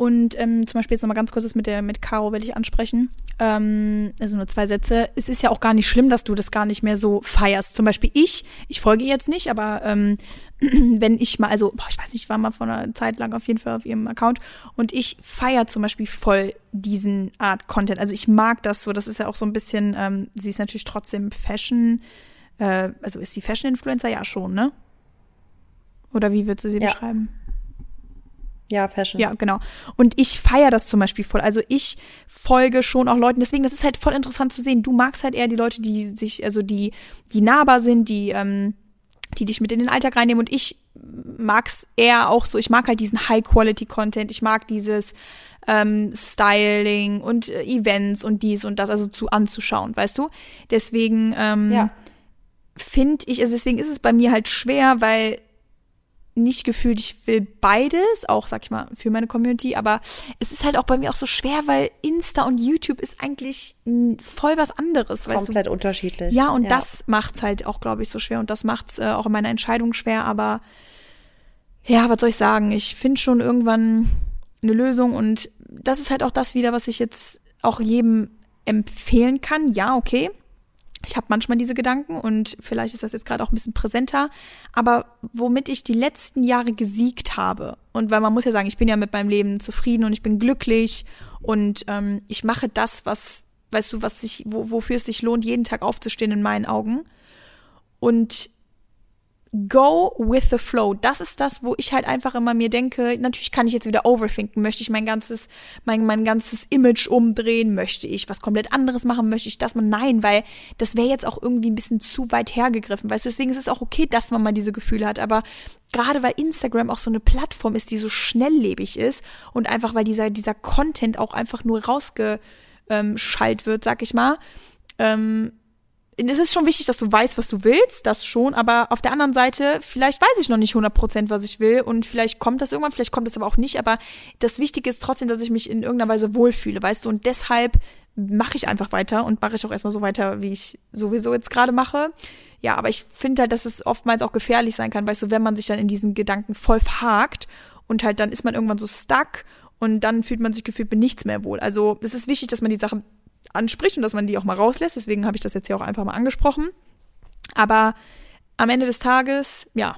Und ähm, zum Beispiel jetzt nochmal ganz kurz das mit der mit Caro will ich ansprechen. Ähm, also nur zwei Sätze. Es ist ja auch gar nicht schlimm, dass du das gar nicht mehr so feierst. Zum Beispiel ich, ich folge jetzt nicht, aber ähm, wenn ich mal, also boah, ich weiß nicht, ich war mal vor einer Zeit lang auf jeden Fall auf ihrem Account und ich feiere zum Beispiel voll diesen Art Content. Also ich mag das so. Das ist ja auch so ein bisschen. Ähm, sie ist natürlich trotzdem Fashion. Äh, also ist sie Fashion-Influencer? Ja schon, ne? Oder wie würdest du sie ja. beschreiben? Ja, Fashion. Ja, genau. Und ich feiere das zum Beispiel voll. Also ich folge schon auch Leuten. Deswegen, das ist halt voll interessant zu sehen. Du magst halt eher die Leute, die sich, also die, die nahbar sind, die, ähm, die dich mit in den Alltag reinnehmen. Und ich mag's eher auch so. Ich mag halt diesen High-Quality-Content. Ich mag dieses ähm, Styling und äh, Events und dies und das, also zu anzuschauen, weißt du? Deswegen ähm, ja. finde ich, also deswegen ist es bei mir halt schwer, weil nicht gefühlt, ich will beides, auch sag ich mal, für meine Community, aber es ist halt auch bei mir auch so schwer, weil Insta und YouTube ist eigentlich voll was anderes. Komplett du? unterschiedlich. Ja, und ja. das macht's halt auch, glaube ich, so schwer und das macht's äh, auch in meiner Entscheidung schwer, aber ja, was soll ich sagen? Ich finde schon irgendwann eine Lösung und das ist halt auch das wieder, was ich jetzt auch jedem empfehlen kann. Ja, okay, ich habe manchmal diese Gedanken und vielleicht ist das jetzt gerade auch ein bisschen präsenter, aber womit ich die letzten Jahre gesiegt habe und weil man muss ja sagen, ich bin ja mit meinem Leben zufrieden und ich bin glücklich und ähm, ich mache das, was, weißt du, was sich, wo, wofür es sich lohnt, jeden Tag aufzustehen in meinen Augen. Und go with the flow. Das ist das, wo ich halt einfach immer mir denke, natürlich kann ich jetzt wieder overthinken. Möchte ich mein ganzes, mein, mein ganzes Image umdrehen? Möchte ich was komplett anderes machen? Möchte ich das mal? Nein, weil das wäre jetzt auch irgendwie ein bisschen zu weit hergegriffen. Weißt du, deswegen ist es auch okay, dass man mal diese Gefühle hat. Aber gerade weil Instagram auch so eine Plattform ist, die so schnelllebig ist und einfach weil dieser, dieser Content auch einfach nur rausgeschallt wird, sag ich mal, ähm, es ist schon wichtig, dass du weißt, was du willst, das schon, aber auf der anderen Seite, vielleicht weiß ich noch nicht 100% was ich will und vielleicht kommt das irgendwann, vielleicht kommt das aber auch nicht, aber das Wichtige ist trotzdem, dass ich mich in irgendeiner Weise wohlfühle, weißt du, und deshalb mache ich einfach weiter und mache ich auch erstmal so weiter, wie ich sowieso jetzt gerade mache. Ja, aber ich finde halt, dass es oftmals auch gefährlich sein kann, weißt du, wenn man sich dann in diesen Gedanken voll verhakt und halt dann ist man irgendwann so stuck und dann fühlt man sich gefühlt mit nichts mehr wohl. Also es ist wichtig, dass man die Sache anspricht und dass man die auch mal rauslässt. Deswegen habe ich das jetzt hier auch einfach mal angesprochen. Aber am Ende des Tages, ja.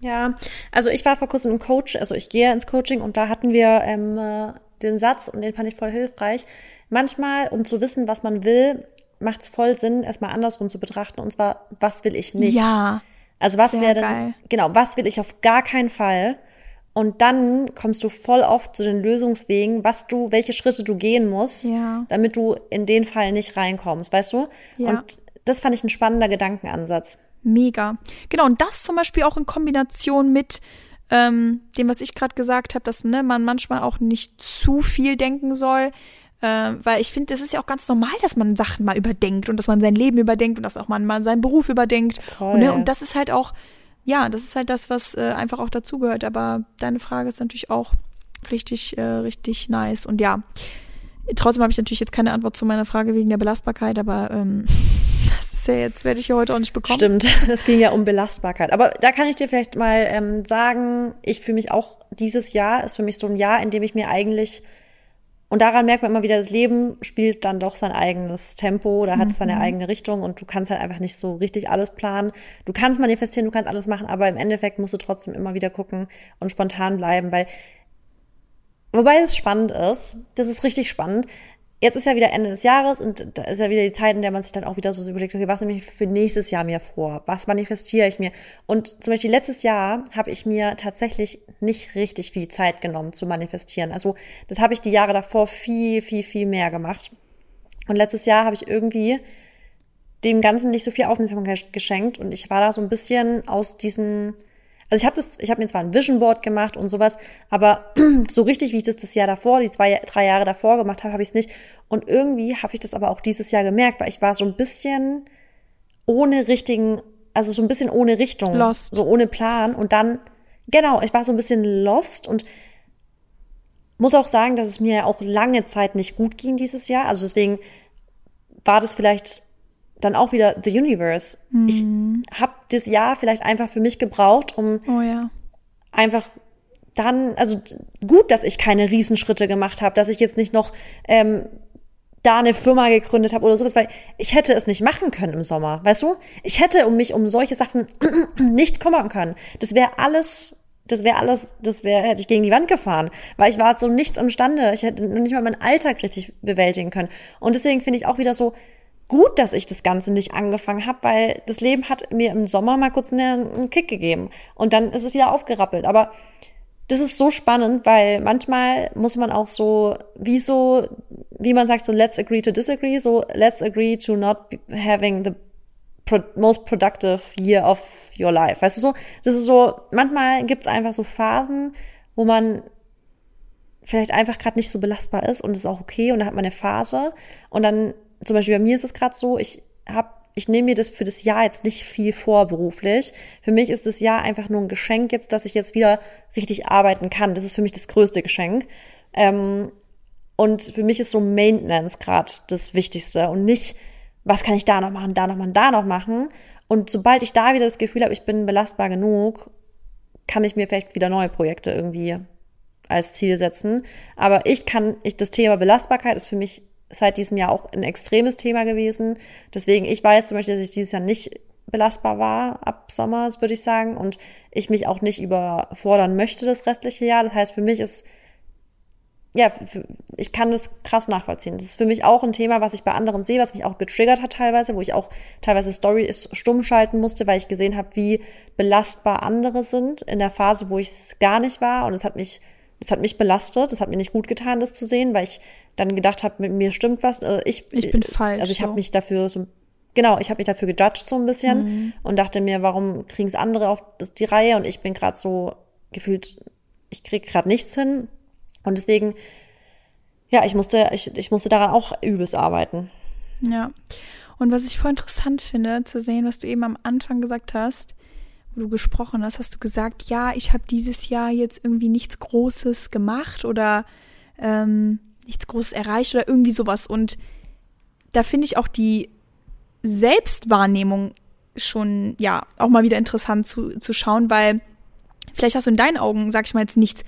Ja, also ich war vor kurzem im Coach, also ich gehe ins Coaching und da hatten wir ähm, äh, den Satz und den fand ich voll hilfreich. Manchmal, um zu wissen, was man will, macht es voll Sinn, erstmal andersrum zu betrachten und zwar, was will ich nicht? Ja. Also was wäre denn, genau, was will ich auf gar keinen Fall? Und dann kommst du voll oft zu den Lösungswegen, was du, welche Schritte du gehen musst, ja. damit du in den Fall nicht reinkommst, weißt du? Ja. Und das fand ich ein spannender Gedankenansatz. Mega. Genau, und das zum Beispiel auch in Kombination mit ähm, dem, was ich gerade gesagt habe, dass ne, man manchmal auch nicht zu viel denken soll. Äh, weil ich finde, es ist ja auch ganz normal, dass man Sachen mal überdenkt und dass man sein Leben überdenkt und dass auch man mal seinen Beruf überdenkt. Und, ne, und das ist halt auch ja, das ist halt das, was äh, einfach auch dazugehört. Aber deine Frage ist natürlich auch richtig, äh, richtig nice. Und ja, trotzdem habe ich natürlich jetzt keine Antwort zu meiner Frage wegen der Belastbarkeit, aber ähm, das ist ja jetzt, werde ich ja heute auch nicht bekommen. Stimmt, es ging ja um Belastbarkeit. Aber da kann ich dir vielleicht mal ähm, sagen, ich für mich auch, dieses Jahr ist für mich so ein Jahr, in dem ich mir eigentlich und daran merkt man immer wieder, das Leben spielt dann doch sein eigenes Tempo oder hat mhm. seine eigene Richtung und du kannst halt einfach nicht so richtig alles planen. Du kannst manifestieren, du kannst alles machen, aber im Endeffekt musst du trotzdem immer wieder gucken und spontan bleiben, weil Wobei es spannend ist, das ist richtig spannend jetzt ist ja wieder Ende des Jahres und da ist ja wieder die Zeit, in der man sich dann auch wieder so überlegt, okay, was nehme ich für nächstes Jahr mir vor? Was manifestiere ich mir? Und zum Beispiel letztes Jahr habe ich mir tatsächlich nicht richtig viel Zeit genommen zu manifestieren. Also das habe ich die Jahre davor viel, viel, viel mehr gemacht. Und letztes Jahr habe ich irgendwie dem Ganzen nicht so viel Aufmerksamkeit geschenkt und ich war da so ein bisschen aus diesem also ich habe das, ich habe mir zwar ein Vision Board gemacht und sowas, aber so richtig, wie ich das das Jahr davor, die zwei, drei Jahre davor gemacht habe, habe ich es nicht. Und irgendwie habe ich das aber auch dieses Jahr gemerkt, weil ich war so ein bisschen ohne richtigen, also so ein bisschen ohne Richtung, lost. so ohne Plan. Und dann, genau, ich war so ein bisschen lost und muss auch sagen, dass es mir auch lange Zeit nicht gut ging dieses Jahr. Also deswegen war das vielleicht dann auch wieder The Universe. Mhm. Ich habe das Jahr vielleicht einfach für mich gebraucht, um oh, ja. einfach dann, also gut, dass ich keine Riesenschritte gemacht habe, dass ich jetzt nicht noch ähm, da eine Firma gegründet habe oder sowas, weil ich hätte es nicht machen können im Sommer, weißt du? Ich hätte um mich um solche Sachen nicht kümmern können. Das wäre alles, das wäre alles, das wäre, hätte ich gegen die Wand gefahren, weil ich war so nichts imstande. Ich hätte nicht mal meinen Alltag richtig bewältigen können. Und deswegen finde ich auch wieder so, gut, dass ich das Ganze nicht angefangen habe, weil das Leben hat mir im Sommer mal kurz einen, Kick gegeben und dann ist es wieder aufgerappelt. Aber das ist so spannend, weil manchmal muss man auch so, wie so, wie man sagt, so let's agree to disagree, so let's agree to not having the most productive year of your life. Weißt du so, das ist so, manchmal gibt's einfach so Phasen, wo man vielleicht einfach gerade nicht so belastbar ist und ist auch okay und dann hat man eine Phase und dann zum Beispiel bei mir ist es gerade so, ich habe ich nehme mir das für das Jahr jetzt nicht viel vor beruflich. Für mich ist das Jahr einfach nur ein Geschenk jetzt, dass ich jetzt wieder richtig arbeiten kann. Das ist für mich das größte Geschenk. Ähm, und für mich ist so Maintenance gerade das Wichtigste und nicht, was kann ich da noch machen, da noch machen, da noch machen. Und sobald ich da wieder das Gefühl habe, ich bin belastbar genug, kann ich mir vielleicht wieder neue Projekte irgendwie als Ziel setzen. Aber ich kann, ich, das Thema Belastbarkeit ist für mich seit diesem Jahr auch ein extremes Thema gewesen. Deswegen, ich weiß zum Beispiel, dass ich dieses Jahr nicht belastbar war ab Sommer, würde ich sagen, und ich mich auch nicht überfordern möchte das restliche Jahr. Das heißt, für mich ist ja, ich kann das krass nachvollziehen. Das ist für mich auch ein Thema, was ich bei anderen sehe, was mich auch getriggert hat teilweise, wo ich auch teilweise Story ist stumm schalten musste, weil ich gesehen habe, wie belastbar andere sind in der Phase, wo ich es gar nicht war. Und es hat mich, es hat mich belastet, es hat mir nicht gut getan, das zu sehen, weil ich dann gedacht habe, mit mir stimmt was. Also ich, ich bin falsch. Also ich habe mich dafür so genau, ich habe mich dafür gejudged so ein bisschen mhm. und dachte mir, warum kriegen es andere auf die Reihe und ich bin gerade so gefühlt, ich krieg gerade nichts hin. Und deswegen, ja, ich musste, ich, ich musste daran auch übelst arbeiten. Ja. Und was ich voll interessant finde, zu sehen, was du eben am Anfang gesagt hast, du gesprochen hast, hast du gesagt, ja, ich habe dieses Jahr jetzt irgendwie nichts Großes gemacht oder ähm, nichts Großes erreicht oder irgendwie sowas. Und da finde ich auch die Selbstwahrnehmung schon, ja, auch mal wieder interessant zu, zu schauen, weil vielleicht hast du in deinen Augen, sag ich mal jetzt nichts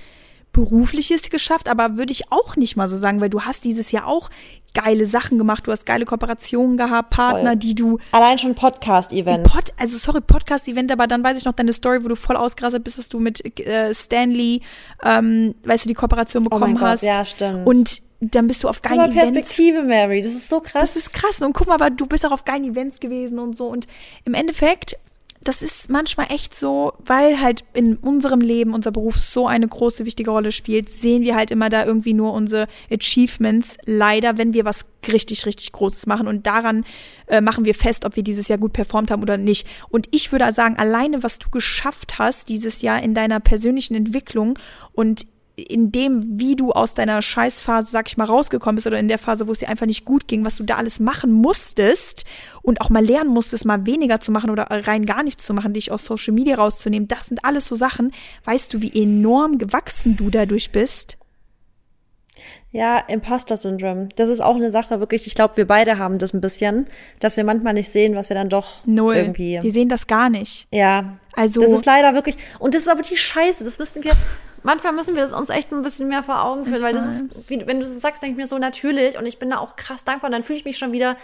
Berufliches geschafft, aber würde ich auch nicht mal so sagen, weil du hast dieses Jahr auch geile Sachen gemacht, du hast geile Kooperationen gehabt, Partner, voll. die du allein schon Podcast-Event. Pod, also sorry Podcast-Event, aber dann weiß ich noch deine Story, wo du voll ausgerastet bist, dass du mit äh, Stanley, ähm, weißt du, die Kooperation oh bekommen oh hast. Gott, ja, stimmt. Und dann bist du auf geilen Events. Perspektive, Mary, das ist so krass. Das ist krass. Und guck mal, aber du bist auch auf geilen Events gewesen und so. Und im Endeffekt das ist manchmal echt so, weil halt in unserem Leben unser Beruf so eine große, wichtige Rolle spielt, sehen wir halt immer da irgendwie nur unsere Achievements. Leider, wenn wir was richtig, richtig Großes machen und daran äh, machen wir fest, ob wir dieses Jahr gut performt haben oder nicht. Und ich würde sagen, alleine was du geschafft hast dieses Jahr in deiner persönlichen Entwicklung und in dem, wie du aus deiner Scheißphase, sag ich mal, rausgekommen bist oder in der Phase, wo es dir einfach nicht gut ging, was du da alles machen musstest und auch mal lernen musstest, mal weniger zu machen oder rein gar nichts zu machen, dich aus Social Media rauszunehmen, das sind alles so Sachen. Weißt du, wie enorm gewachsen du dadurch bist? Ja, Imposter-Syndrom. Das ist auch eine Sache, wirklich. Ich glaube, wir beide haben das ein bisschen, dass wir manchmal nicht sehen, was wir dann doch Null. irgendwie. Wir sehen das gar nicht. Ja. Also. Das ist leider wirklich. Und das ist aber die Scheiße. Das müssten wir manchmal müssen wir das uns echt ein bisschen mehr vor Augen führen, ich weil weiß. das ist, wie, wenn du das sagst, denke ich mir so natürlich und ich bin da auch krass dankbar und dann fühle ich mich schon wieder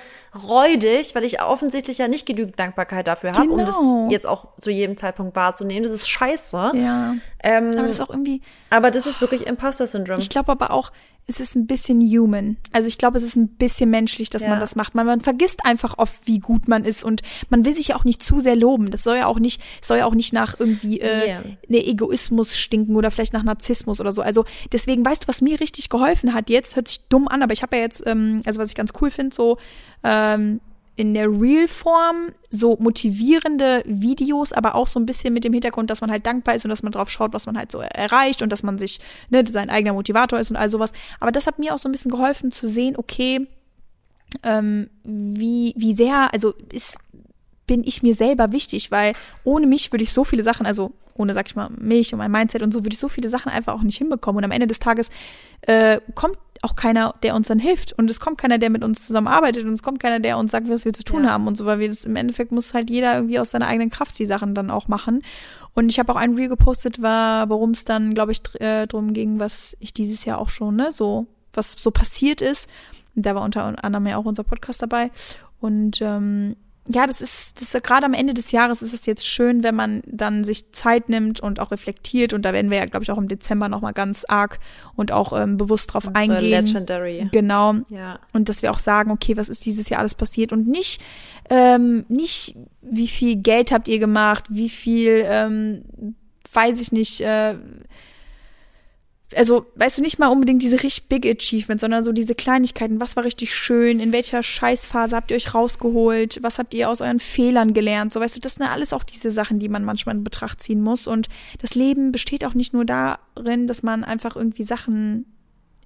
räudig, weil ich offensichtlich ja nicht genügend Dankbarkeit dafür habe, genau. um das genau. jetzt auch zu jedem Zeitpunkt wahrzunehmen. Das ist scheiße. Ja. Ähm, aber das ist auch irgendwie. Aber das ist wirklich Imposter-Syndrom. Ich glaube aber auch, es ist ein bisschen human. Also ich glaube, es ist ein bisschen menschlich, dass ja. man das macht. Man, man vergisst einfach oft, wie gut man ist und man will sich ja auch nicht zu sehr loben. Das soll ja auch nicht, soll ja auch nicht nach irgendwie äh, yeah. ne Egoismus stinken oder vielleicht nach Narzissmus oder so. Also deswegen, weißt du, was mir richtig geholfen hat jetzt, hört sich dumm an, aber ich habe ja jetzt, ähm, also was ich ganz cool finde, so ähm, in der Real-Form so motivierende Videos, aber auch so ein bisschen mit dem Hintergrund, dass man halt dankbar ist und dass man drauf schaut, was man halt so erreicht und dass man sich, ne, sein eigener Motivator ist und all sowas. Aber das hat mir auch so ein bisschen geholfen zu sehen, okay, ähm, wie, wie sehr, also ist, bin ich mir selber wichtig, weil ohne mich würde ich so viele Sachen, also ohne, sag ich mal, mich und mein Mindset und so, würde ich so viele Sachen einfach auch nicht hinbekommen. Und am Ende des Tages äh, kommt auch keiner, der uns dann hilft. Und es kommt keiner, der mit uns zusammenarbeitet und es kommt keiner, der uns sagt, was wir zu tun ja. haben und so, weil wir das im Endeffekt muss halt jeder irgendwie aus seiner eigenen Kraft die Sachen dann auch machen. Und ich habe auch ein Reel gepostet, war, worum es dann, glaube ich, äh, drum ging, was ich dieses Jahr auch schon, ne, so, was so passiert ist. Und da war unter anderem ja auch unser Podcast dabei. Und ähm, ja, das ist, das ist gerade am Ende des Jahres ist es jetzt schön, wenn man dann sich Zeit nimmt und auch reflektiert. Und da werden wir ja, glaube ich, auch im Dezember nochmal ganz arg und auch ähm, bewusst drauf Unsere eingehen. Legendary. Genau. Ja. Und dass wir auch sagen, okay, was ist dieses Jahr alles passiert und nicht, ähm, nicht, wie viel Geld habt ihr gemacht, wie viel, ähm, weiß ich nicht, äh, also, weißt du, nicht mal unbedingt diese richtig big Achievements, sondern so diese Kleinigkeiten. Was war richtig schön? In welcher Scheißphase habt ihr euch rausgeholt? Was habt ihr aus euren Fehlern gelernt? So, weißt du, das sind ja alles auch diese Sachen, die man manchmal in Betracht ziehen muss. Und das Leben besteht auch nicht nur darin, dass man einfach irgendwie Sachen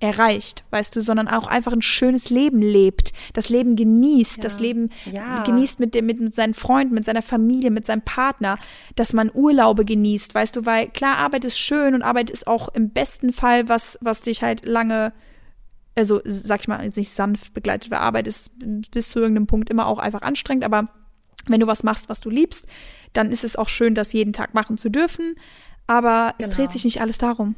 erreicht, weißt du, sondern auch einfach ein schönes Leben lebt, das Leben genießt, ja. das Leben ja. genießt mit dem, mit, mit seinen Freunden, mit seiner Familie, mit seinem Partner, dass man Urlaube genießt, weißt du, weil klar, Arbeit ist schön und Arbeit ist auch im besten Fall was, was dich halt lange, also sag ich mal, jetzt nicht sanft begleitet, weil Arbeit ist bis zu irgendeinem Punkt immer auch einfach anstrengend, aber wenn du was machst, was du liebst, dann ist es auch schön, das jeden Tag machen zu dürfen, aber genau. es dreht sich nicht alles darum.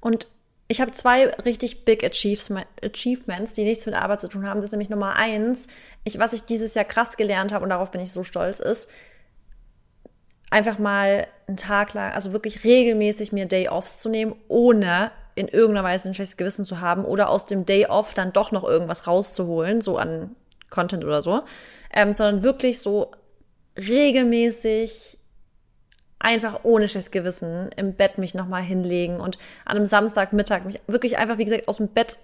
Und ich habe zwei richtig big Achievements, die nichts mit Arbeit zu tun haben. Das ist nämlich Nummer eins. Ich, was ich dieses Jahr krass gelernt habe und darauf bin ich so stolz, ist, einfach mal einen Tag lang, also wirklich regelmäßig mir Day-Offs zu nehmen, ohne in irgendeiner Weise ein schlechtes Gewissen zu haben oder aus dem Day Off dann doch noch irgendwas rauszuholen, so an Content oder so, ähm, sondern wirklich so regelmäßig einfach ohne schlechtes Gewissen im Bett mich nochmal hinlegen und an einem Samstagmittag mich wirklich einfach, wie gesagt, aus dem Bett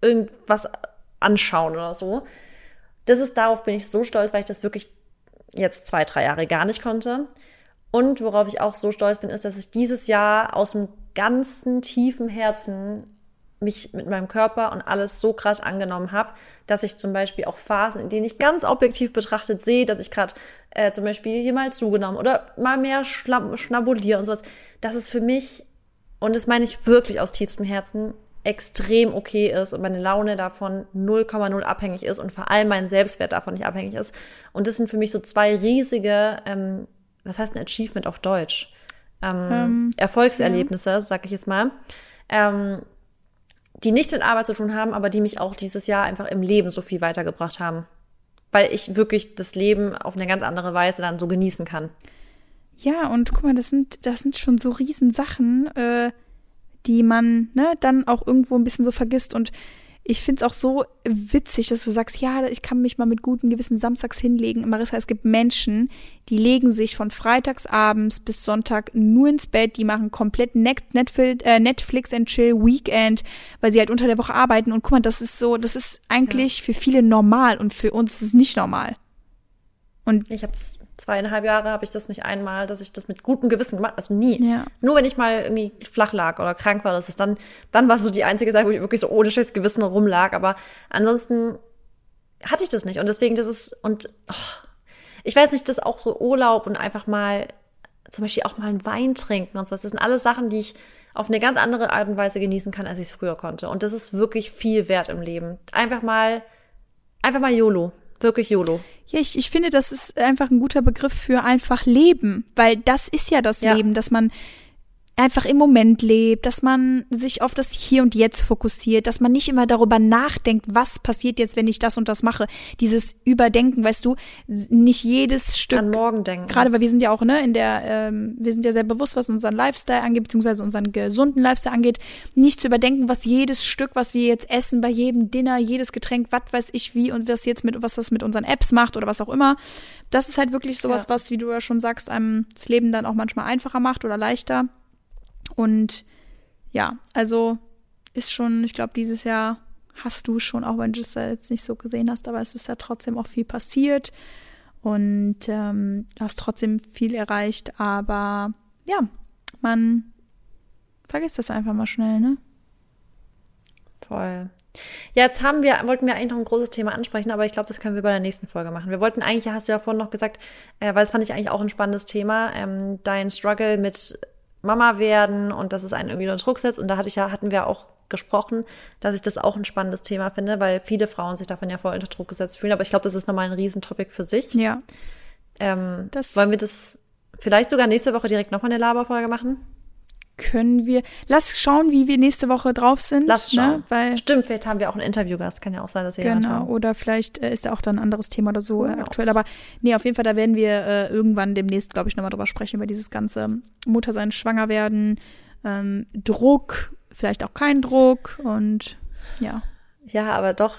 irgendwas anschauen oder so. Das ist, darauf bin ich so stolz, weil ich das wirklich jetzt zwei, drei Jahre gar nicht konnte. Und worauf ich auch so stolz bin, ist, dass ich dieses Jahr aus dem ganzen tiefen Herzen mich mit meinem Körper und alles so krass angenommen habe, dass ich zum Beispiel auch Phasen, in denen ich ganz objektiv betrachtet sehe, dass ich gerade äh, zum Beispiel hier mal zugenommen oder mal mehr schnabuliere und sowas, dass es für mich, und das meine ich wirklich aus tiefstem Herzen, extrem okay ist und meine Laune davon 0,0 abhängig ist und vor allem mein Selbstwert davon nicht abhängig ist. Und das sind für mich so zwei riesige, ähm, was heißt ein Achievement auf Deutsch? Ähm, ähm, Erfolgserlebnisse, ja. sag ich jetzt mal. Ähm, die nichts mit Arbeit zu tun haben, aber die mich auch dieses Jahr einfach im Leben so viel weitergebracht haben. Weil ich wirklich das Leben auf eine ganz andere Weise dann so genießen kann. Ja, und guck mal, das sind, das sind schon so Riesensachen, äh, die man ne, dann auch irgendwo ein bisschen so vergisst. Und ich finde es auch so witzig, dass du sagst, ja, ich kann mich mal mit gutem Gewissen samstags hinlegen. Marissa, es gibt Menschen, die legen sich von freitagsabends bis Sonntag nur ins Bett, die machen komplett äh, Netflix and Chill Weekend, weil sie halt unter der Woche arbeiten. Und guck mal, das ist so, das ist eigentlich ja. für viele normal und für uns ist es nicht normal. Und ich habe zweieinhalb Jahre habe ich das nicht einmal, dass ich das mit gutem Gewissen gemacht, also nie. Ja. Nur wenn ich mal irgendwie flach lag oder krank war, das ist dann, dann war es so die einzige Zeit, wo ich wirklich so ohne schlechtes Gewissen rumlag. Aber ansonsten hatte ich das nicht. Und deswegen, das ist, und oh, ich weiß nicht, das auch so Urlaub und einfach mal, zum Beispiel auch mal einen Wein trinken und so. Das sind alles Sachen, die ich auf eine ganz andere Art und Weise genießen kann, als ich es früher konnte. Und das ist wirklich viel wert im Leben. Einfach mal, einfach mal YOLO. Wirklich YOLO. Ja, ich, ich finde, das ist einfach ein guter Begriff für einfach Leben, weil das ist ja das ja. Leben, dass man einfach im Moment lebt, dass man sich auf das Hier und Jetzt fokussiert, dass man nicht immer darüber nachdenkt, was passiert jetzt, wenn ich das und das mache. Dieses Überdenken, weißt du, nicht jedes Stück. An morgen denken. Gerade weil wir sind ja auch, ne, in der, ähm, wir sind ja sehr bewusst, was unseren Lifestyle angeht, beziehungsweise unseren gesunden Lifestyle angeht, nicht zu überdenken, was jedes Stück, was wir jetzt essen, bei jedem Dinner, jedes Getränk, was weiß ich wie und was jetzt mit, was das mit unseren Apps macht oder was auch immer. Das ist halt wirklich sowas, ja. was, wie du ja schon sagst, einem das Leben dann auch manchmal einfacher macht oder leichter. Und ja, also ist schon, ich glaube, dieses Jahr hast du schon, auch wenn du es jetzt nicht so gesehen hast, aber es ist ja trotzdem auch viel passiert und ähm, hast trotzdem viel erreicht. Aber ja, man vergisst das einfach mal schnell, ne? Voll. Ja, jetzt haben wir, wollten wir eigentlich noch ein großes Thema ansprechen, aber ich glaube, das können wir bei der nächsten Folge machen. Wir wollten eigentlich, hast du ja vorhin noch gesagt, äh, weil das fand ich eigentlich auch ein spannendes Thema, ähm, dein Struggle mit Mama werden und dass es einen irgendwie unter Druck setzt. Und da hatte ich ja, hatten wir auch gesprochen, dass ich das auch ein spannendes Thema finde, weil viele Frauen sich davon ja voll unter Druck gesetzt fühlen. Aber ich glaube, das ist nochmal ein Riesentopic für sich. Ja. Ähm, das wollen wir das vielleicht sogar nächste Woche direkt nochmal eine Laberfolge machen? Können wir. Lass schauen, wie wir nächste Woche drauf sind. Lass ne? schauen. Ne? Weil, Stimmt, vielleicht haben wir auch einen Interviewgast. Kann ja auch sein, dass wir Genau, haben. oder vielleicht äh, ist ja auch dann ein anderes Thema oder so äh, aktuell. Aber nee, auf jeden Fall, da werden wir äh, irgendwann demnächst, glaube ich, nochmal drüber sprechen, über dieses ganze Muttersein, schwanger werden, ähm, Druck, vielleicht auch kein Druck und ja. Ja, aber doch,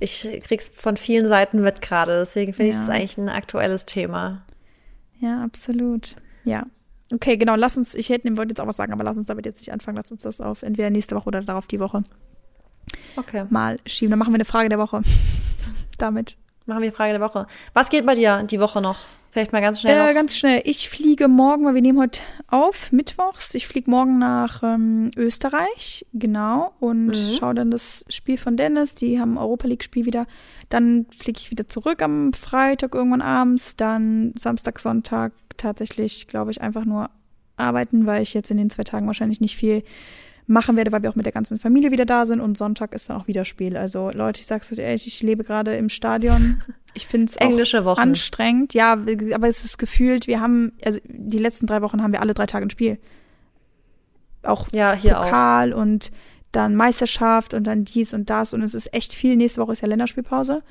ich krieg's von vielen Seiten mit gerade. Deswegen finde ja. ich es eigentlich ein aktuelles Thema. Ja, absolut. Ja. Okay, genau, lass uns, ich hätte, wollte jetzt auch was sagen, aber lass uns damit jetzt nicht anfangen. Lass uns das auf entweder nächste Woche oder darauf die Woche okay. mal schieben. Dann machen wir eine Frage der Woche. damit. Machen wir Frage der Woche. Was geht bei dir die Woche noch? Vielleicht mal ganz schnell. Äh, ganz schnell. Ich fliege morgen, weil wir nehmen heute auf, mittwochs. Ich fliege morgen nach ähm, Österreich, genau, und mhm. schaue dann das Spiel von Dennis. Die haben Europa League-Spiel wieder. Dann fliege ich wieder zurück am Freitag irgendwann abends. Dann Samstag, Sonntag tatsächlich, glaube ich, einfach nur arbeiten, weil ich jetzt in den zwei Tagen wahrscheinlich nicht viel machen werde, weil wir auch mit der ganzen Familie wieder da sind und Sonntag ist dann auch wieder Spiel. Also Leute, ich sag's euch ehrlich, ich lebe gerade im Stadion. Ich finde es Englische Wochen. anstrengend. Ja, aber es ist gefühlt, wir haben, also die letzten drei Wochen haben wir alle drei Tage ein Spiel. Auch ja, hier Pokal auch. und dann Meisterschaft und dann dies und das und es ist echt viel. Nächste Woche ist ja Länderspielpause.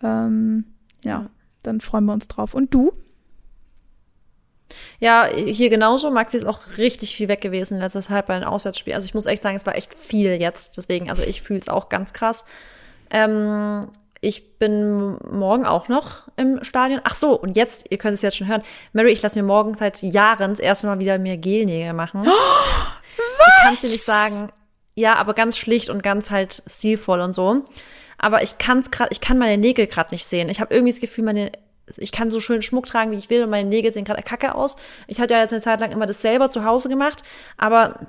Ähm, ja, dann freuen wir uns drauf. Und du? Ja, hier genauso. Maxi ist auch richtig viel weg gewesen letzter Zeit bei den Auswärtsspielen. Also ich muss echt sagen, es war echt viel jetzt. Deswegen, also ich fühle es auch ganz krass. Ähm, ich bin morgen auch noch im Stadion. Ach so, und jetzt, ihr könnt es jetzt schon hören. Mary, ich lasse mir morgen seit Jahren das erste Mal wieder mir Gelnägel machen. Was? Ich kann dir nicht sagen. Ja, aber ganz schlicht und ganz halt stilvoll und so. Aber ich kann's gerade, ich kann meine Nägel gerade nicht sehen. Ich habe irgendwie das Gefühl, meine ich kann so schön Schmuck tragen, wie ich will und meine Nägel sehen gerade kacke aus. Ich hatte ja jetzt eine Zeit lang immer das selber zu Hause gemacht, aber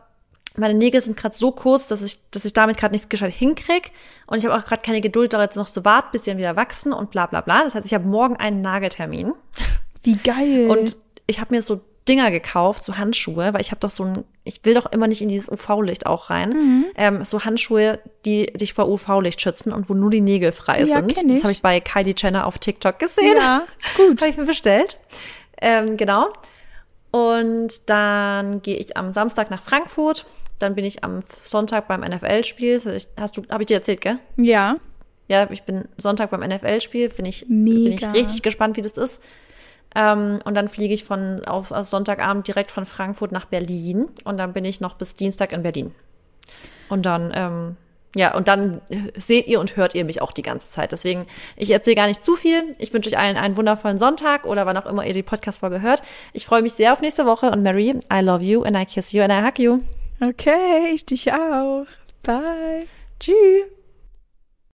meine Nägel sind gerade so kurz, dass ich, dass ich damit gerade nichts gescheit hinkrieg. Und ich habe auch gerade keine Geduld, da jetzt noch zu warten, bis die dann wieder wachsen und bla bla bla. Das heißt, ich habe morgen einen Nageltermin. Wie geil. Und ich habe mir so Dinger gekauft, so Handschuhe, weil ich habe doch so ein, ich will doch immer nicht in dieses UV-Licht auch rein. Mhm. Ähm, so Handschuhe, die dich vor UV-Licht schützen und wo nur die Nägel frei Ja, sind. ich. Das habe ich bei Kylie Jenner auf TikTok gesehen. ja, ist gut. Habe ich mir bestellt. Ähm, genau. Und dann gehe ich am Samstag nach Frankfurt. Dann bin ich am Sonntag beim NFL-Spiel. Hast du, habe ich dir erzählt, gell? Ja. Ja, ich bin Sonntag beim NFL-Spiel. Bin ich, bin ich richtig gespannt, wie das ist. Ähm, und dann fliege ich von auf auf Sonntagabend direkt von Frankfurt nach Berlin. Und dann bin ich noch bis Dienstag in Berlin. Und dann, ähm, ja, und dann seht ihr und hört ihr mich auch die ganze Zeit. Deswegen, ich erzähle gar nicht zu viel. Ich wünsche euch allen einen wundervollen Sonntag oder wann auch immer ihr die Podcast-Folge hört. Ich freue mich sehr auf nächste Woche und Mary, I love you and I kiss you and I hug you. Okay, ich dich auch. Bye. Tschüss.